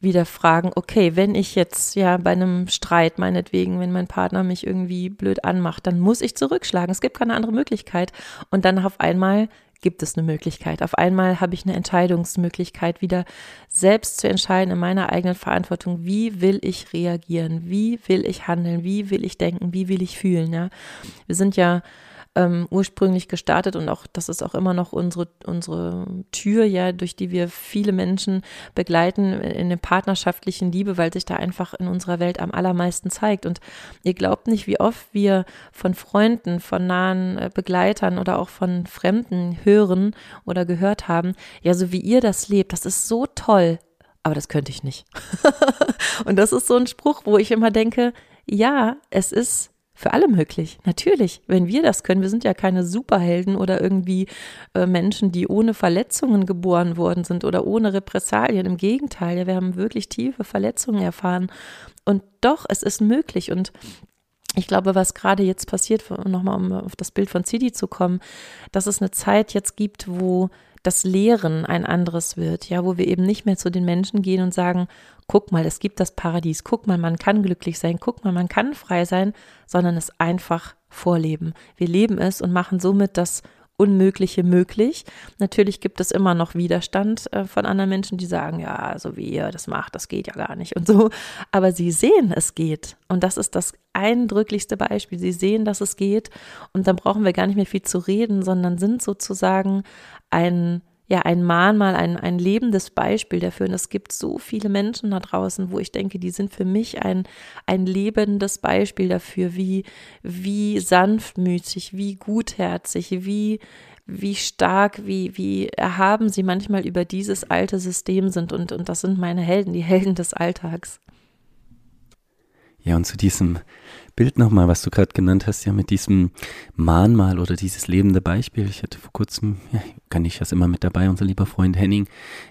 wieder fragen, okay, wenn ich jetzt ja bei einem Streit meinetwegen, wenn mein Partner mich irgendwie blöd anmacht, dann muss ich zurückschlagen. Es gibt keine andere Möglichkeit. Und dann auf einmal gibt es eine Möglichkeit. Auf einmal habe ich eine Entscheidungsmöglichkeit, wieder selbst zu entscheiden in meiner eigenen Verantwortung, wie will ich reagieren, wie will ich handeln, wie will ich denken, wie will ich fühlen. Ja, wir sind ja ähm, ursprünglich gestartet und auch das ist auch immer noch unsere, unsere Tür, ja, durch die wir viele Menschen begleiten in der partnerschaftlichen Liebe, weil sich da einfach in unserer Welt am allermeisten zeigt. Und ihr glaubt nicht, wie oft wir von Freunden, von nahen äh, Begleitern oder auch von Fremden hören oder gehört haben, ja, so wie ihr das lebt, das ist so toll, aber das könnte ich nicht. und das ist so ein Spruch, wo ich immer denke, ja, es ist für alle möglich. Natürlich, wenn wir das können, wir sind ja keine Superhelden oder irgendwie äh, Menschen, die ohne Verletzungen geboren worden sind oder ohne Repressalien. Im Gegenteil, ja, wir haben wirklich tiefe Verletzungen erfahren. Und doch, es ist möglich. Und ich glaube, was gerade jetzt passiert, nochmal um auf das Bild von Zidi zu kommen, dass es eine Zeit jetzt gibt, wo das Lehren ein anderes wird, ja, wo wir eben nicht mehr zu den Menschen gehen und sagen, guck mal, es gibt das Paradies, guck mal, man kann glücklich sein, guck mal, man kann frei sein, sondern es einfach vorleben. Wir leben es und machen somit das Unmögliche möglich. Natürlich gibt es immer noch Widerstand äh, von anderen Menschen, die sagen, ja, so wie ihr das macht, das geht ja gar nicht und so. Aber sie sehen, es geht. Und das ist das eindrücklichste Beispiel. Sie sehen, dass es geht. Und dann brauchen wir gar nicht mehr viel zu reden, sondern sind sozusagen ein ja ein Mahnmal, ein, ein lebendes Beispiel dafür. Und es gibt so viele Menschen da draußen, wo ich denke, die sind für mich ein, ein lebendes Beispiel dafür, wie, wie sanftmütig, wie gutherzig, wie, wie stark, wie, wie erhaben sie manchmal über dieses alte System sind. Und, und das sind meine Helden, die Helden des Alltags. Ja, und zu diesem Bild nochmal, was du gerade genannt hast, ja mit diesem Mahnmal oder dieses lebende Beispiel. Ich hatte vor kurzem, ja, kann ich das immer mit dabei, unser lieber Freund Henning,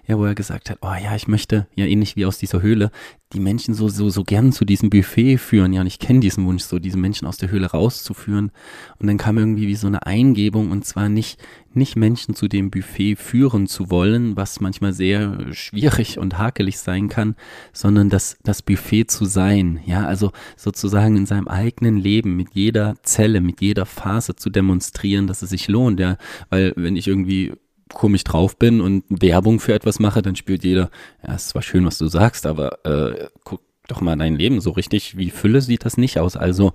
ja, wo er gesagt hat, oh ja, ich möchte, ja ähnlich wie aus dieser Höhle, die Menschen so, so, so gern zu diesem Buffet führen. Ja, und ich kenne diesen Wunsch, so diese Menschen aus der Höhle rauszuführen. Und dann kam irgendwie wie so eine Eingebung und zwar nicht, nicht Menschen zu dem Buffet führen zu wollen, was manchmal sehr schwierig und hakelig sein kann, sondern das, das Buffet zu sein. Ja, also sozusagen in seinem eigenen Leben mit jeder Zelle, mit jeder Phase zu demonstrieren, dass es sich lohnt. Ja, weil wenn ich irgendwie komisch drauf bin und Werbung für etwas mache, dann spürt jeder, ja, es ist zwar schön, was du sagst, aber äh, guck doch mal dein Leben so richtig wie Fülle sieht das nicht aus. Also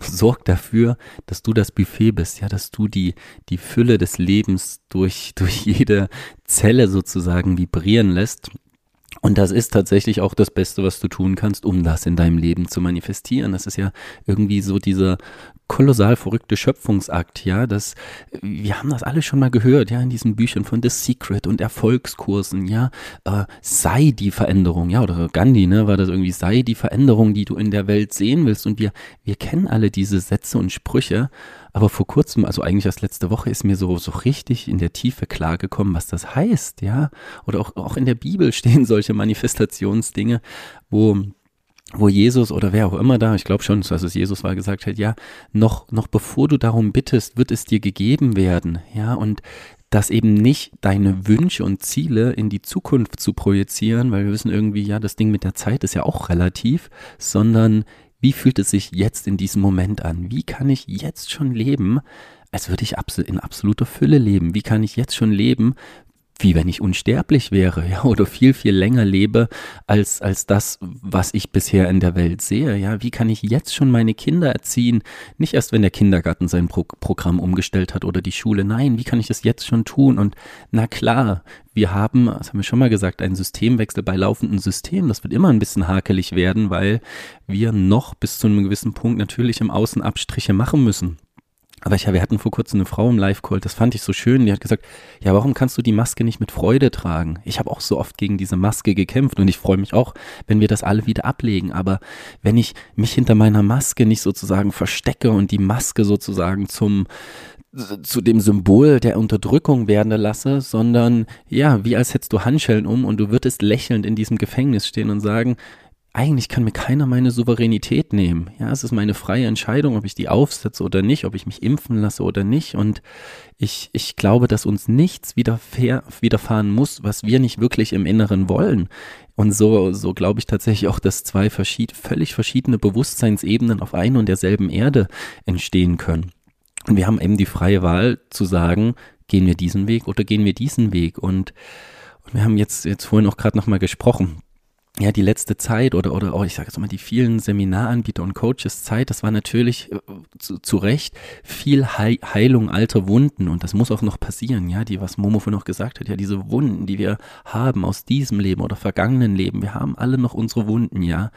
sorg dafür, dass du das Buffet bist, ja, dass du die, die Fülle des Lebens durch, durch jede Zelle sozusagen vibrieren lässt und das ist tatsächlich auch das Beste, was du tun kannst, um das in deinem Leben zu manifestieren. Das ist ja irgendwie so dieser kolossal verrückte Schöpfungsakt, ja, das, wir haben das alle schon mal gehört, ja, in diesen Büchern von The Secret und Erfolgskursen, ja, äh, sei die Veränderung, ja, oder Gandhi, ne, war das irgendwie, sei die Veränderung, die du in der Welt sehen willst und wir, wir kennen alle diese Sätze und Sprüche, aber vor kurzem, also eigentlich erst letzte Woche, ist mir so, so richtig in der Tiefe klargekommen, was das heißt, ja. Oder auch, auch in der Bibel stehen solche Manifestationsdinge, wo wo Jesus oder wer auch immer da, ich glaube schon, dass es Jesus war, gesagt hat, ja, noch, noch bevor du darum bittest, wird es dir gegeben werden, ja, und das eben nicht deine Wünsche und Ziele in die Zukunft zu projizieren, weil wir wissen irgendwie, ja, das Ding mit der Zeit ist ja auch relativ, sondern wie fühlt es sich jetzt in diesem Moment an? Wie kann ich jetzt schon leben, als würde ich in absoluter Fülle leben? Wie kann ich jetzt schon leben, wie wenn ich unsterblich wäre, ja, oder viel, viel länger lebe als, als das, was ich bisher in der Welt sehe, ja. Wie kann ich jetzt schon meine Kinder erziehen? Nicht erst, wenn der Kindergarten sein Pro Programm umgestellt hat oder die Schule. Nein, wie kann ich das jetzt schon tun? Und na klar, wir haben, das haben wir schon mal gesagt, einen Systemwechsel bei laufenden Systemen. Das wird immer ein bisschen hakelig werden, weil wir noch bis zu einem gewissen Punkt natürlich im Außen Abstriche machen müssen. Aber ich, wir hatten vor kurzem eine Frau im Live-Call, das fand ich so schön, die hat gesagt, ja, warum kannst du die Maske nicht mit Freude tragen? Ich habe auch so oft gegen diese Maske gekämpft und ich freue mich auch, wenn wir das alle wieder ablegen. Aber wenn ich mich hinter meiner Maske nicht sozusagen verstecke und die Maske sozusagen zum zu dem Symbol der Unterdrückung werden lasse, sondern ja, wie als hättest du Handschellen um und du würdest lächelnd in diesem Gefängnis stehen und sagen, eigentlich kann mir keiner meine Souveränität nehmen. Ja, es ist meine freie Entscheidung, ob ich die aufsetze oder nicht, ob ich mich impfen lasse oder nicht. Und ich, ich glaube, dass uns nichts widerfahren muss, was wir nicht wirklich im Inneren wollen. Und so, so glaube ich tatsächlich auch, dass zwei verschied völlig verschiedene Bewusstseinsebenen auf ein und derselben Erde entstehen können. Und wir haben eben die freie Wahl zu sagen, gehen wir diesen Weg oder gehen wir diesen Weg. Und, und wir haben jetzt, jetzt vorhin auch gerade nochmal gesprochen ja, die letzte Zeit oder, oder auch, ich sage jetzt mal, die vielen Seminaranbieter und Coaches Zeit, das war natürlich äh, zu, zu Recht viel Heilung alter Wunden. Und das muss auch noch passieren, ja, die, was Momo vorhin noch gesagt hat, ja, diese Wunden, die wir haben aus diesem Leben oder vergangenen Leben, wir haben alle noch unsere Wunden, ja,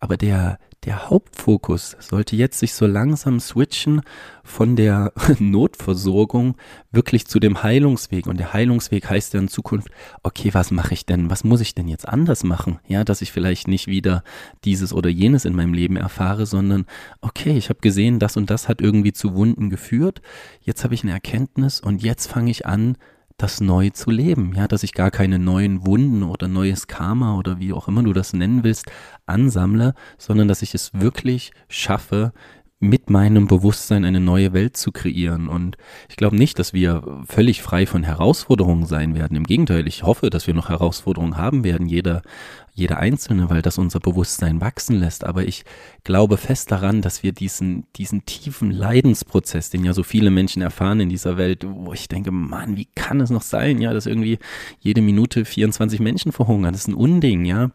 aber der, der Hauptfokus sollte jetzt sich so langsam switchen von der Notversorgung wirklich zu dem Heilungsweg. Und der Heilungsweg heißt ja in Zukunft, okay, was mache ich denn? Was muss ich denn jetzt anders machen? Ja, dass ich vielleicht nicht wieder dieses oder jenes in meinem Leben erfahre, sondern okay, ich habe gesehen, das und das hat irgendwie zu Wunden geführt. Jetzt habe ich eine Erkenntnis und jetzt fange ich an, das neu zu leben, ja, dass ich gar keine neuen Wunden oder neues Karma oder wie auch immer du das nennen willst, ansammle, sondern dass ich es wirklich schaffe, mit meinem Bewusstsein eine neue Welt zu kreieren. Und ich glaube nicht, dass wir völlig frei von Herausforderungen sein werden. Im Gegenteil, ich hoffe, dass wir noch Herausforderungen haben werden. Jeder jeder Einzelne, weil das unser Bewusstsein wachsen lässt. Aber ich glaube fest daran, dass wir diesen, diesen tiefen Leidensprozess, den ja so viele Menschen erfahren in dieser Welt, wo ich denke, Mann, wie kann es noch sein, ja, dass irgendwie jede Minute 24 Menschen verhungern? Das ist ein Unding, ja.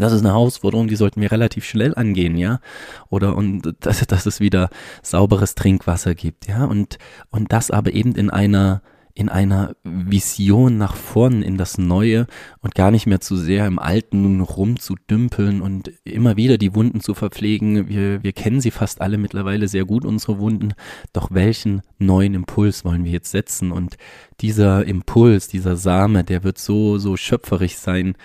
Das ist eine Herausforderung, die sollten wir relativ schnell angehen, ja. Oder und dass, dass es wieder sauberes Trinkwasser gibt, ja. Und, und das aber eben in einer in einer Vision nach vorn in das Neue und gar nicht mehr zu sehr im Alten rumzudümpeln und immer wieder die Wunden zu verpflegen. Wir, wir kennen sie fast alle mittlerweile sehr gut, unsere Wunden. Doch welchen neuen Impuls wollen wir jetzt setzen? Und dieser Impuls, dieser Same, der wird so, so schöpferisch sein.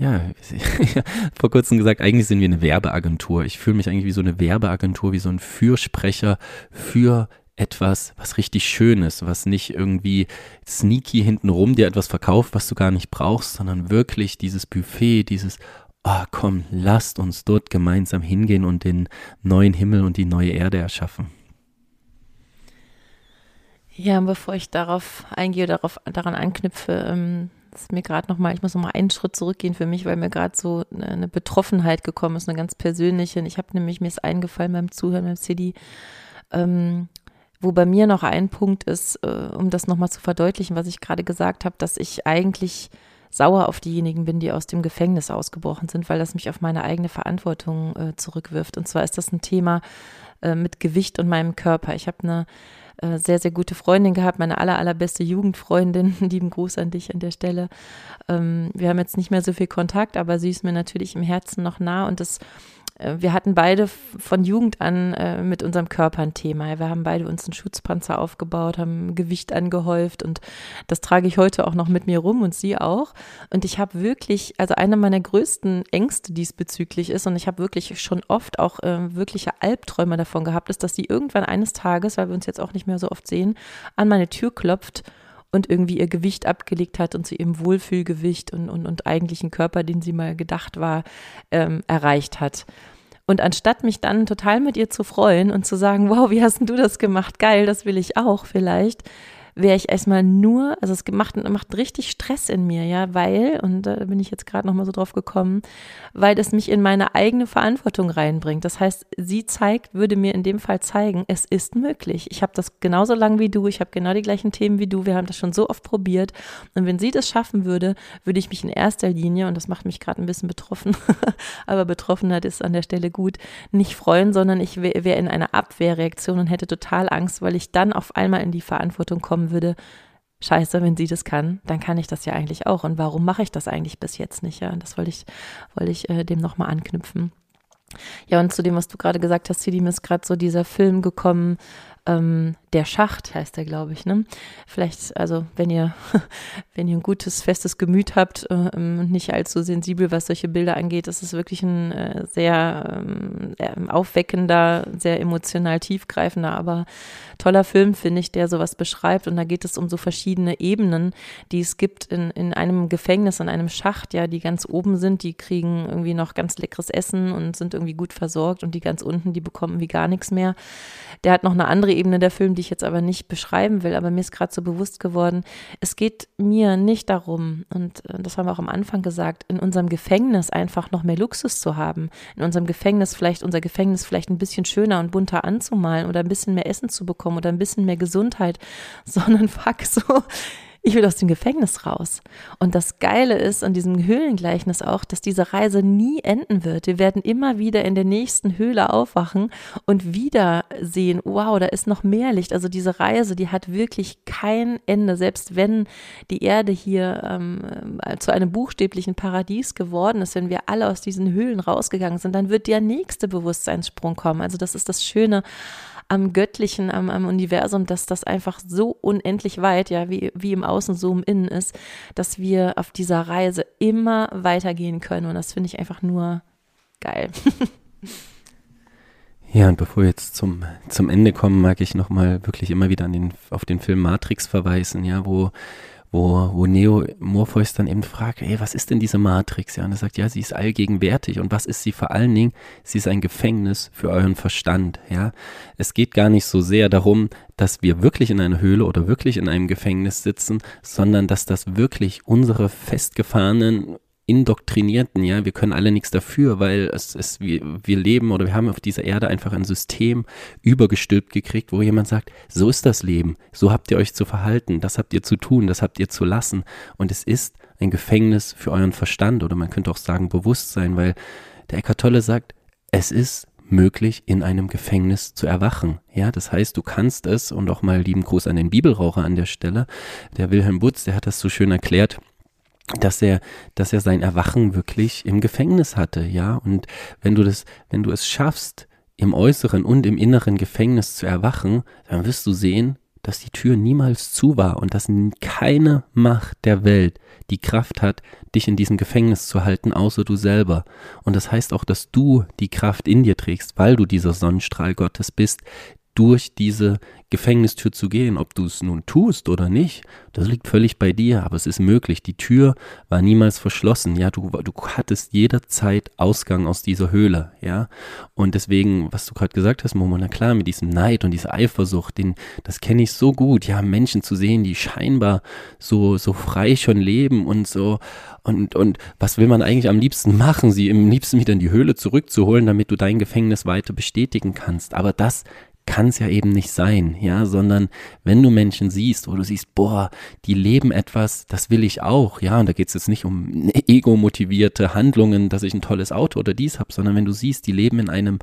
ja, vor kurzem gesagt, eigentlich sind wir eine Werbeagentur. Ich fühle mich eigentlich wie so eine Werbeagentur, wie so ein Fürsprecher für etwas, was richtig schön ist, was nicht irgendwie sneaky hintenrum dir etwas verkauft, was du gar nicht brauchst, sondern wirklich dieses Buffet, dieses, oh komm, lasst uns dort gemeinsam hingehen und den neuen Himmel und die neue Erde erschaffen. Ja, bevor ich darauf eingehe, darauf, daran anknüpfe, ähm, ist mir gerade nochmal, ich muss nochmal einen Schritt zurückgehen für mich, weil mir gerade so eine, eine, Betroffenheit gekommen ist, eine ganz persönliche. Ich habe nämlich, mir ist eingefallen beim Zuhören beim CD, ähm, wo bei mir noch ein Punkt ist, äh, um das nochmal zu verdeutlichen, was ich gerade gesagt habe, dass ich eigentlich sauer auf diejenigen bin, die aus dem Gefängnis ausgebrochen sind, weil das mich auf meine eigene Verantwortung äh, zurückwirft. Und zwar ist das ein Thema äh, mit Gewicht und meinem Körper. Ich habe eine äh, sehr, sehr gute Freundin gehabt, meine aller, allerbeste Jugendfreundin. Lieben Gruß an dich an der Stelle. Ähm, wir haben jetzt nicht mehr so viel Kontakt, aber sie ist mir natürlich im Herzen noch nah und das wir hatten beide von Jugend an äh, mit unserem Körper ein Thema. Wir haben beide uns einen Schutzpanzer aufgebaut, haben Gewicht angehäuft und das trage ich heute auch noch mit mir rum und sie auch. Und ich habe wirklich, also eine meiner größten Ängste diesbezüglich ist und ich habe wirklich schon oft auch äh, wirkliche Albträume davon gehabt, ist, dass sie irgendwann eines Tages, weil wir uns jetzt auch nicht mehr so oft sehen, an meine Tür klopft und irgendwie ihr Gewicht abgelegt hat und zu ihrem Wohlfühlgewicht und, und, und eigentlichen Körper, den sie mal gedacht war, ähm, erreicht hat. Und anstatt mich dann total mit ihr zu freuen und zu sagen, wow, wie hast denn du das gemacht? Geil, das will ich auch vielleicht, wäre ich erstmal nur, also es macht, macht richtig Stress in mir, ja, weil, und da bin ich jetzt gerade nochmal so drauf gekommen, weil das mich in meine eigene Verantwortung reinbringt. Das heißt, sie zeigt, würde mir in dem Fall zeigen, es ist möglich. Ich habe das genauso lang wie du, ich habe genau die gleichen Themen wie du, wir haben das schon so oft probiert. Und wenn sie das schaffen würde, würde ich mich in erster Linie, und das macht mich gerade ein bisschen betroffen, aber Betroffenheit ist an der Stelle gut, nicht freuen, sondern ich wäre wär in einer Abwehrreaktion und hätte total Angst, weil ich dann auf einmal in die Verantwortung komme kommen würde, scheiße, wenn sie das kann, dann kann ich das ja eigentlich auch. Und warum mache ich das eigentlich bis jetzt nicht? Ja, das wollte ich, wollte ich äh, dem nochmal anknüpfen. Ja, und zu dem, was du gerade gesagt hast, Sidi, mir ist gerade so dieser Film gekommen, ähm, der Schacht heißt der, glaube ich. Ne? Vielleicht, also wenn ihr, wenn ihr ein gutes, festes Gemüt habt äh, und äh, nicht allzu sensibel, was solche Bilder angeht, ist es wirklich ein äh, sehr äh, aufweckender, sehr emotional tiefgreifender, aber toller Film, finde ich, der sowas beschreibt. Und da geht es um so verschiedene Ebenen, die es gibt in, in einem Gefängnis, in einem Schacht, ja, die ganz oben sind, die kriegen irgendwie noch ganz leckeres Essen und sind irgendwie gut versorgt und die ganz unten, die bekommen wie gar nichts mehr. Der hat noch eine andere Ebene, der Film, die ich jetzt aber nicht beschreiben will, aber mir ist gerade so bewusst geworden, es geht mir nicht darum, und äh, das haben wir auch am Anfang gesagt, in unserem Gefängnis einfach noch mehr Luxus zu haben, in unserem Gefängnis vielleicht, unser Gefängnis vielleicht ein bisschen schöner und bunter anzumalen oder ein bisschen mehr Essen zu bekommen oder ein bisschen mehr Gesundheit, sondern fuck so, ich will aus dem Gefängnis raus. Und das Geile ist an diesem Höhlengleichnis auch, dass diese Reise nie enden wird. Wir werden immer wieder in der nächsten Höhle aufwachen und wieder sehen, wow, da ist noch mehr Licht. Also diese Reise, die hat wirklich kein Ende. Selbst wenn die Erde hier ähm, äh, zu einem buchstäblichen Paradies geworden ist, wenn wir alle aus diesen Höhlen rausgegangen sind, dann wird der nächste Bewusstseinssprung kommen. Also das ist das Schöne am Göttlichen, am, am Universum, dass das einfach so unendlich weit, ja, wie, wie im Außen so im Innen ist, dass wir auf dieser Reise immer weitergehen können. Und das finde ich einfach nur geil. Ja, und bevor wir jetzt zum, zum Ende kommen, mag ich nochmal wirklich immer wieder an den, auf den Film Matrix verweisen, ja, wo wo, wo Neo Morpheus dann eben fragt, ey, was ist denn diese Matrix? Ja, und er sagt, ja, sie ist allgegenwärtig. Und was ist sie vor allen Dingen? Sie ist ein Gefängnis für euren Verstand, ja. Es geht gar nicht so sehr darum, dass wir wirklich in einer Höhle oder wirklich in einem Gefängnis sitzen, sondern dass das wirklich unsere festgefahrenen Indoktrinierten, ja, wir können alle nichts dafür, weil es ist, wir, wir leben oder wir haben auf dieser Erde einfach ein System übergestülpt gekriegt, wo jemand sagt, so ist das Leben, so habt ihr euch zu verhalten, das habt ihr zu tun, das habt ihr zu lassen und es ist ein Gefängnis für euren Verstand oder man könnte auch sagen Bewusstsein, weil der Eckart Tolle sagt, es ist möglich, in einem Gefängnis zu erwachen. Ja, das heißt, du kannst es, und auch mal lieben Gruß an den Bibelraucher an der Stelle, der Wilhelm Butz, der hat das so schön erklärt, dass er, dass er sein Erwachen wirklich im Gefängnis hatte, ja. Und wenn du das, wenn du es schaffst, im äußeren und im inneren Gefängnis zu erwachen, dann wirst du sehen, dass die Tür niemals zu war und dass keine Macht der Welt die Kraft hat, dich in diesem Gefängnis zu halten, außer du selber. Und das heißt auch, dass du die Kraft in dir trägst, weil du dieser Sonnenstrahl Gottes bist, durch diese Gefängnistür zu gehen. Ob du es nun tust oder nicht, das liegt völlig bei dir, aber es ist möglich. Die Tür war niemals verschlossen. Ja, du, du hattest jederzeit Ausgang aus dieser Höhle. Ja, und deswegen, was du gerade gesagt hast, Momo, na klar, mit diesem Neid und dieser Eifersucht, den, das kenne ich so gut. Ja, Menschen zu sehen, die scheinbar so, so frei schon leben und so. Und, und was will man eigentlich am liebsten machen? Sie im liebsten wieder in die Höhle zurückzuholen, damit du dein Gefängnis weiter bestätigen kannst. Aber das kann es ja eben nicht sein, ja, sondern wenn du Menschen siehst, wo du siehst, boah, die leben etwas, das will ich auch, ja, und da geht es jetzt nicht um ego-motivierte Handlungen, dass ich ein tolles Auto oder dies habe, sondern wenn du siehst, die leben in einem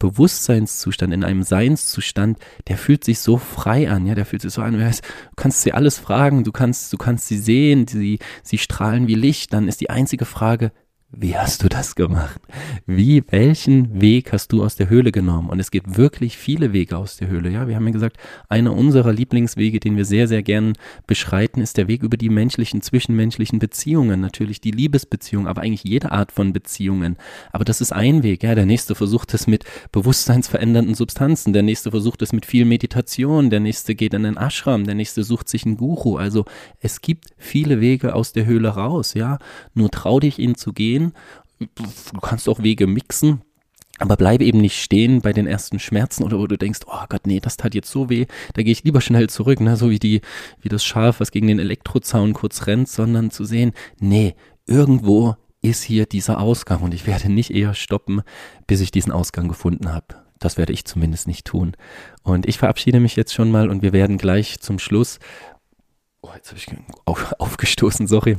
Bewusstseinszustand, in einem Seinszustand, der fühlt sich so frei an, ja, der fühlt sich so an, du kannst sie alles fragen, du kannst, du kannst sie sehen, sie, sie strahlen wie Licht, dann ist die einzige Frage, wie hast du das gemacht? Wie, welchen Weg hast du aus der Höhle genommen? Und es gibt wirklich viele Wege aus der Höhle. Ja, wir haben ja gesagt, einer unserer Lieblingswege, den wir sehr, sehr gern beschreiten, ist der Weg über die menschlichen, zwischenmenschlichen Beziehungen. Natürlich die Liebesbeziehung, aber eigentlich jede Art von Beziehungen. Aber das ist ein Weg. Ja, der nächste versucht es mit bewusstseinsverändernden Substanzen. Der nächste versucht es mit viel Meditation. Der nächste geht in den Ashram. Der nächste sucht sich einen Guru. Also es gibt viele Wege aus der Höhle raus. Ja, nur trau dich, ihn zu gehen gehen. Du kannst auch Wege mixen. Aber bleibe eben nicht stehen bei den ersten Schmerzen oder wo du denkst, oh Gott, nee, das tat jetzt so weh, da gehe ich lieber schnell zurück, ne? so wie die, wie das Schaf, was gegen den Elektrozaun kurz rennt, sondern zu sehen, nee, irgendwo ist hier dieser Ausgang und ich werde nicht eher stoppen, bis ich diesen Ausgang gefunden habe. Das werde ich zumindest nicht tun. Und ich verabschiede mich jetzt schon mal und wir werden gleich zum Schluss, oh, jetzt habe ich auf, aufgestoßen, sorry,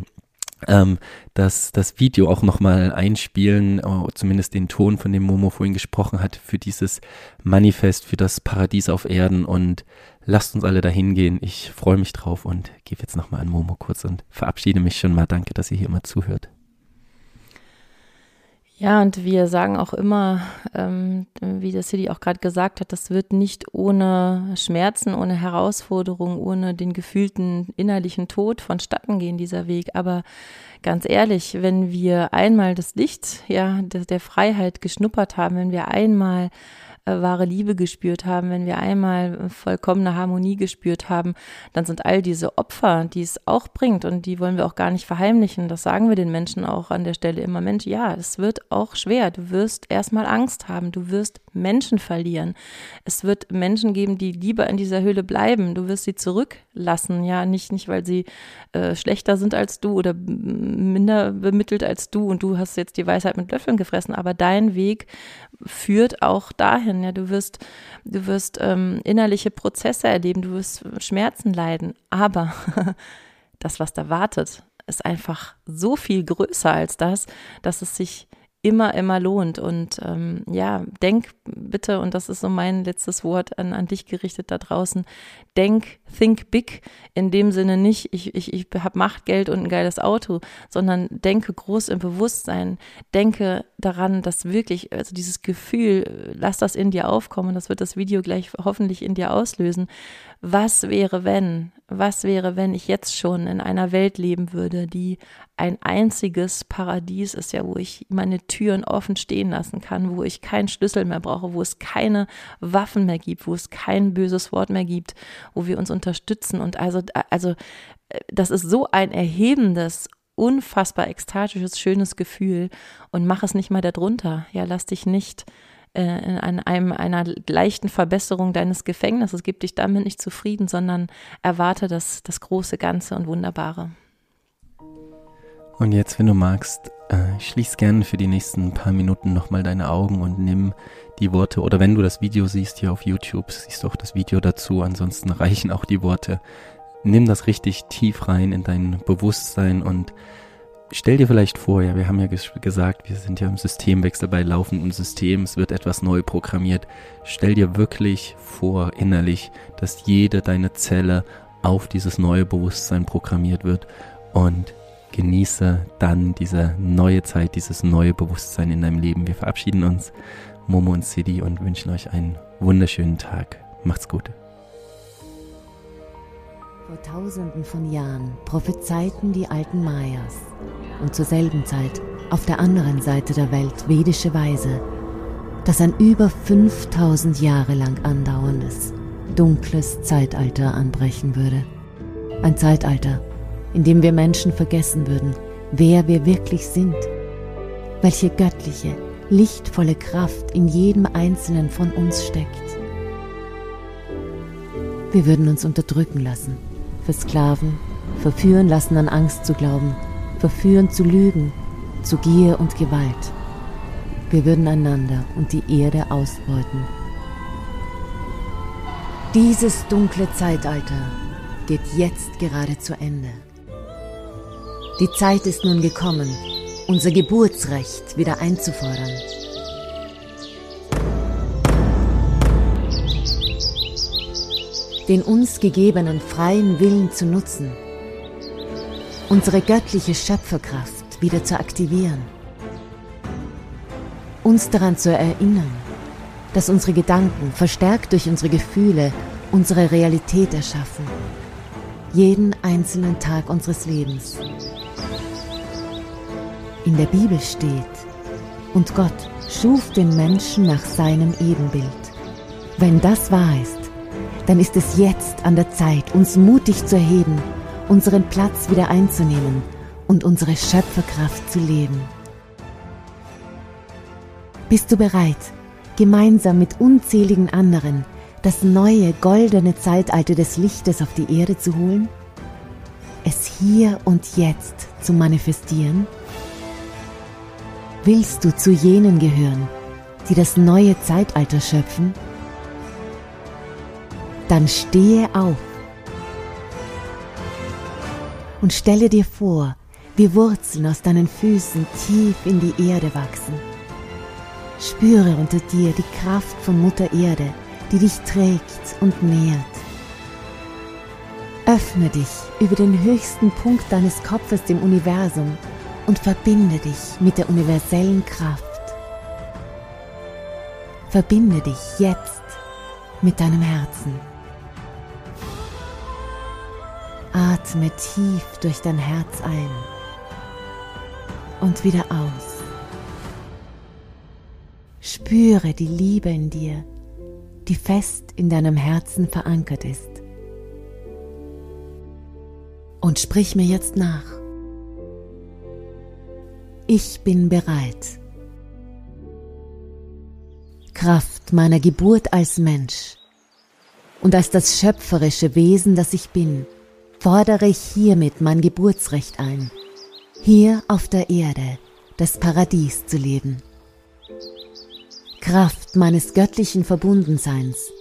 ähm, das, das Video auch nochmal einspielen, oh, zumindest den Ton, von dem Momo vorhin gesprochen hat, für dieses Manifest, für das Paradies auf Erden und lasst uns alle dahin gehen. Ich freue mich drauf und gebe jetzt nochmal an Momo kurz und verabschiede mich schon mal. Danke, dass ihr hier immer zuhört. Ja, und wir sagen auch immer, ähm, wie das City auch gerade gesagt hat, das wird nicht ohne Schmerzen, ohne Herausforderungen, ohne den gefühlten innerlichen Tod vonstatten gehen, dieser Weg. Aber ganz ehrlich, wenn wir einmal das Licht ja, der, der Freiheit geschnuppert haben, wenn wir einmal wahre Liebe gespürt haben, wenn wir einmal vollkommene Harmonie gespürt haben, dann sind all diese Opfer, die es auch bringt und die wollen wir auch gar nicht verheimlichen. Das sagen wir den Menschen auch an der Stelle immer. Mensch, ja, es wird auch schwer. Du wirst erstmal Angst haben. Du wirst Menschen verlieren. Es wird Menschen geben, die lieber in dieser Höhle bleiben. Du wirst sie zurücklassen. Ja, nicht, nicht weil sie äh, schlechter sind als du oder minder bemittelt als du und du hast jetzt die Weisheit mit Löffeln gefressen. Aber dein Weg führt auch dahin. Ja, du wirst, du wirst ähm, innerliche Prozesse erleben, du wirst Schmerzen leiden. Aber das, was da wartet, ist einfach so viel größer als das, dass es sich immer, immer lohnt. Und ähm, ja, denk bitte, und das ist so mein letztes Wort an, an dich gerichtet da draußen, denk, think big, in dem Sinne nicht, ich, ich, ich habe Macht, Geld und ein geiles Auto, sondern denke groß im Bewusstsein, denke daran, dass wirklich, also dieses Gefühl, lass das in dir aufkommen, das wird das Video gleich hoffentlich in dir auslösen. Was wäre, wenn, was wäre, wenn ich jetzt schon in einer Welt leben würde, die ein einziges Paradies ist, ja, wo ich meine Türen offen stehen lassen kann, wo ich keinen Schlüssel mehr brauche, wo es keine Waffen mehr gibt, wo es kein böses Wort mehr gibt, wo wir uns unterstützen. Und also, also, das ist so ein erhebendes, unfassbar ekstatisches, schönes Gefühl und mach es nicht mal darunter. Ja, lass dich nicht äh, in einem, einer leichten Verbesserung deines Gefängnisses, gib dich damit nicht zufrieden, sondern erwarte das, das große Ganze und Wunderbare. Und jetzt, wenn du magst, äh, schließ gerne für die nächsten paar Minuten nochmal deine Augen und nimm die Worte, oder wenn du das Video siehst hier auf YouTube, siehst du auch das Video dazu, ansonsten reichen auch die Worte. Nimm das richtig tief rein in dein Bewusstsein und stell dir vielleicht vor, ja, wir haben ja ges gesagt, wir sind ja im Systemwechsel bei laufendem System, es wird etwas neu programmiert. Stell dir wirklich vor, innerlich, dass jede deine Zelle auf dieses neue Bewusstsein programmiert wird und genieße dann diese neue Zeit, dieses neue Bewusstsein in deinem Leben. Wir verabschieden uns, Momo und City, und wünschen euch einen wunderschönen Tag. Macht's gut. Vor tausenden von Jahren prophezeiten die alten Mayas und zur selben Zeit auf der anderen Seite der Welt vedische Weise, dass ein über 5000 Jahre lang andauerndes, dunkles Zeitalter anbrechen würde. Ein Zeitalter, in dem wir Menschen vergessen würden, wer wir wirklich sind, welche göttliche, lichtvolle Kraft in jedem einzelnen von uns steckt. Wir würden uns unterdrücken lassen, versklaven, verführen lassen an Angst zu glauben, verführen zu lügen, zu Gier und Gewalt. Wir würden einander und die Erde ausbeuten. Dieses dunkle Zeitalter geht jetzt gerade zu Ende. Die Zeit ist nun gekommen, unser Geburtsrecht wieder einzufordern. Den uns gegebenen freien Willen zu nutzen, unsere göttliche Schöpferkraft wieder zu aktivieren, uns daran zu erinnern, dass unsere Gedanken, verstärkt durch unsere Gefühle, unsere Realität erschaffen, jeden einzelnen Tag unseres Lebens. In der Bibel steht, und Gott schuf den Menschen nach seinem Ebenbild. Wenn das wahr ist, dann ist es jetzt an der Zeit, uns mutig zu erheben, unseren Platz wieder einzunehmen und unsere Schöpferkraft zu leben. Bist du bereit, gemeinsam mit unzähligen anderen das neue goldene Zeitalter des Lichtes auf die Erde zu holen? Es hier und jetzt zu manifestieren? Willst du zu jenen gehören, die das neue Zeitalter schöpfen? Dann stehe auf und stelle dir vor, wie Wurzeln aus deinen Füßen tief in die Erde wachsen. Spüre unter dir die Kraft von Mutter Erde, die dich trägt und nährt. Öffne dich über den höchsten Punkt deines Kopfes dem Universum und verbinde dich mit der universellen Kraft. Verbinde dich jetzt mit deinem Herzen. Atme tief durch dein Herz ein und wieder aus. Spüre die Liebe in dir, die fest in deinem Herzen verankert ist. Und sprich mir jetzt nach. Ich bin bereit. Kraft meiner Geburt als Mensch und als das schöpferische Wesen, das ich bin, fordere ich hiermit mein Geburtsrecht ein, hier auf der Erde das Paradies zu leben. Kraft meines göttlichen Verbundenseins,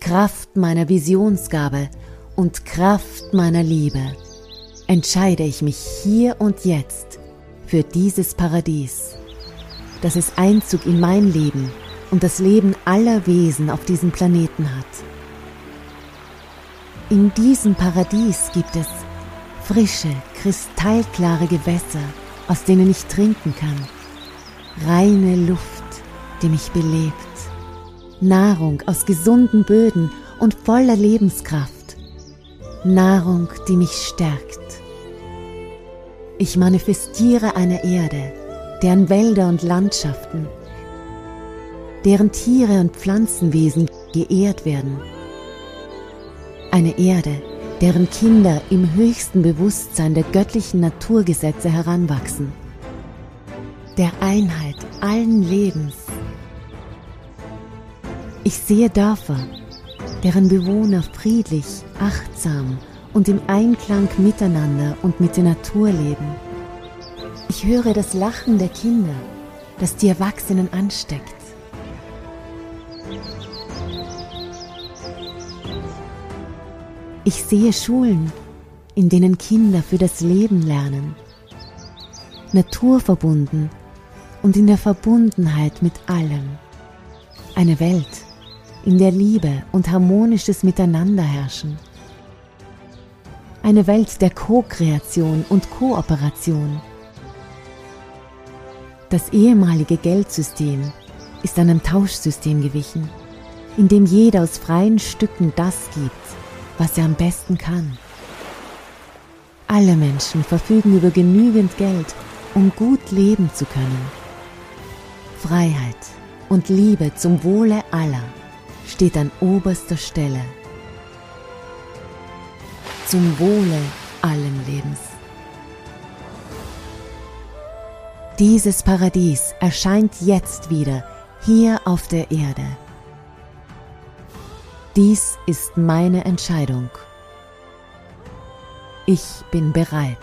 Kraft meiner Visionsgabe und Kraft meiner Liebe entscheide ich mich hier und jetzt für dieses Paradies, dass es Einzug in mein Leben und das Leben aller Wesen auf diesem Planeten hat. In diesem Paradies gibt es frische, kristallklare Gewässer, aus denen ich trinken kann, reine Luft, die mich belebt, Nahrung aus gesunden Böden und voller Lebenskraft, Nahrung, die mich stärkt, ich manifestiere eine Erde, deren Wälder und Landschaften, deren Tiere und Pflanzenwesen geehrt werden. Eine Erde, deren Kinder im höchsten Bewusstsein der göttlichen Naturgesetze heranwachsen, der Einheit allen Lebens. Ich sehe Dörfer, deren Bewohner friedlich, achtsam und im Einklang miteinander und mit der Natur leben. Ich höre das Lachen der Kinder, das die Erwachsenen ansteckt. Ich sehe Schulen, in denen Kinder für das Leben lernen, naturverbunden und in der Verbundenheit mit allem. Eine Welt, in der Liebe und harmonisches Miteinander herrschen. Eine Welt der Co-Kreation und Kooperation. Das ehemalige Geldsystem ist einem Tauschsystem gewichen, in dem jeder aus freien Stücken das gibt, was er am besten kann. Alle Menschen verfügen über genügend Geld, um gut leben zu können. Freiheit und Liebe zum Wohle aller steht an oberster Stelle. Zum Wohle allen Lebens. Dieses Paradies erscheint jetzt wieder hier auf der Erde. Dies ist meine Entscheidung. Ich bin bereit.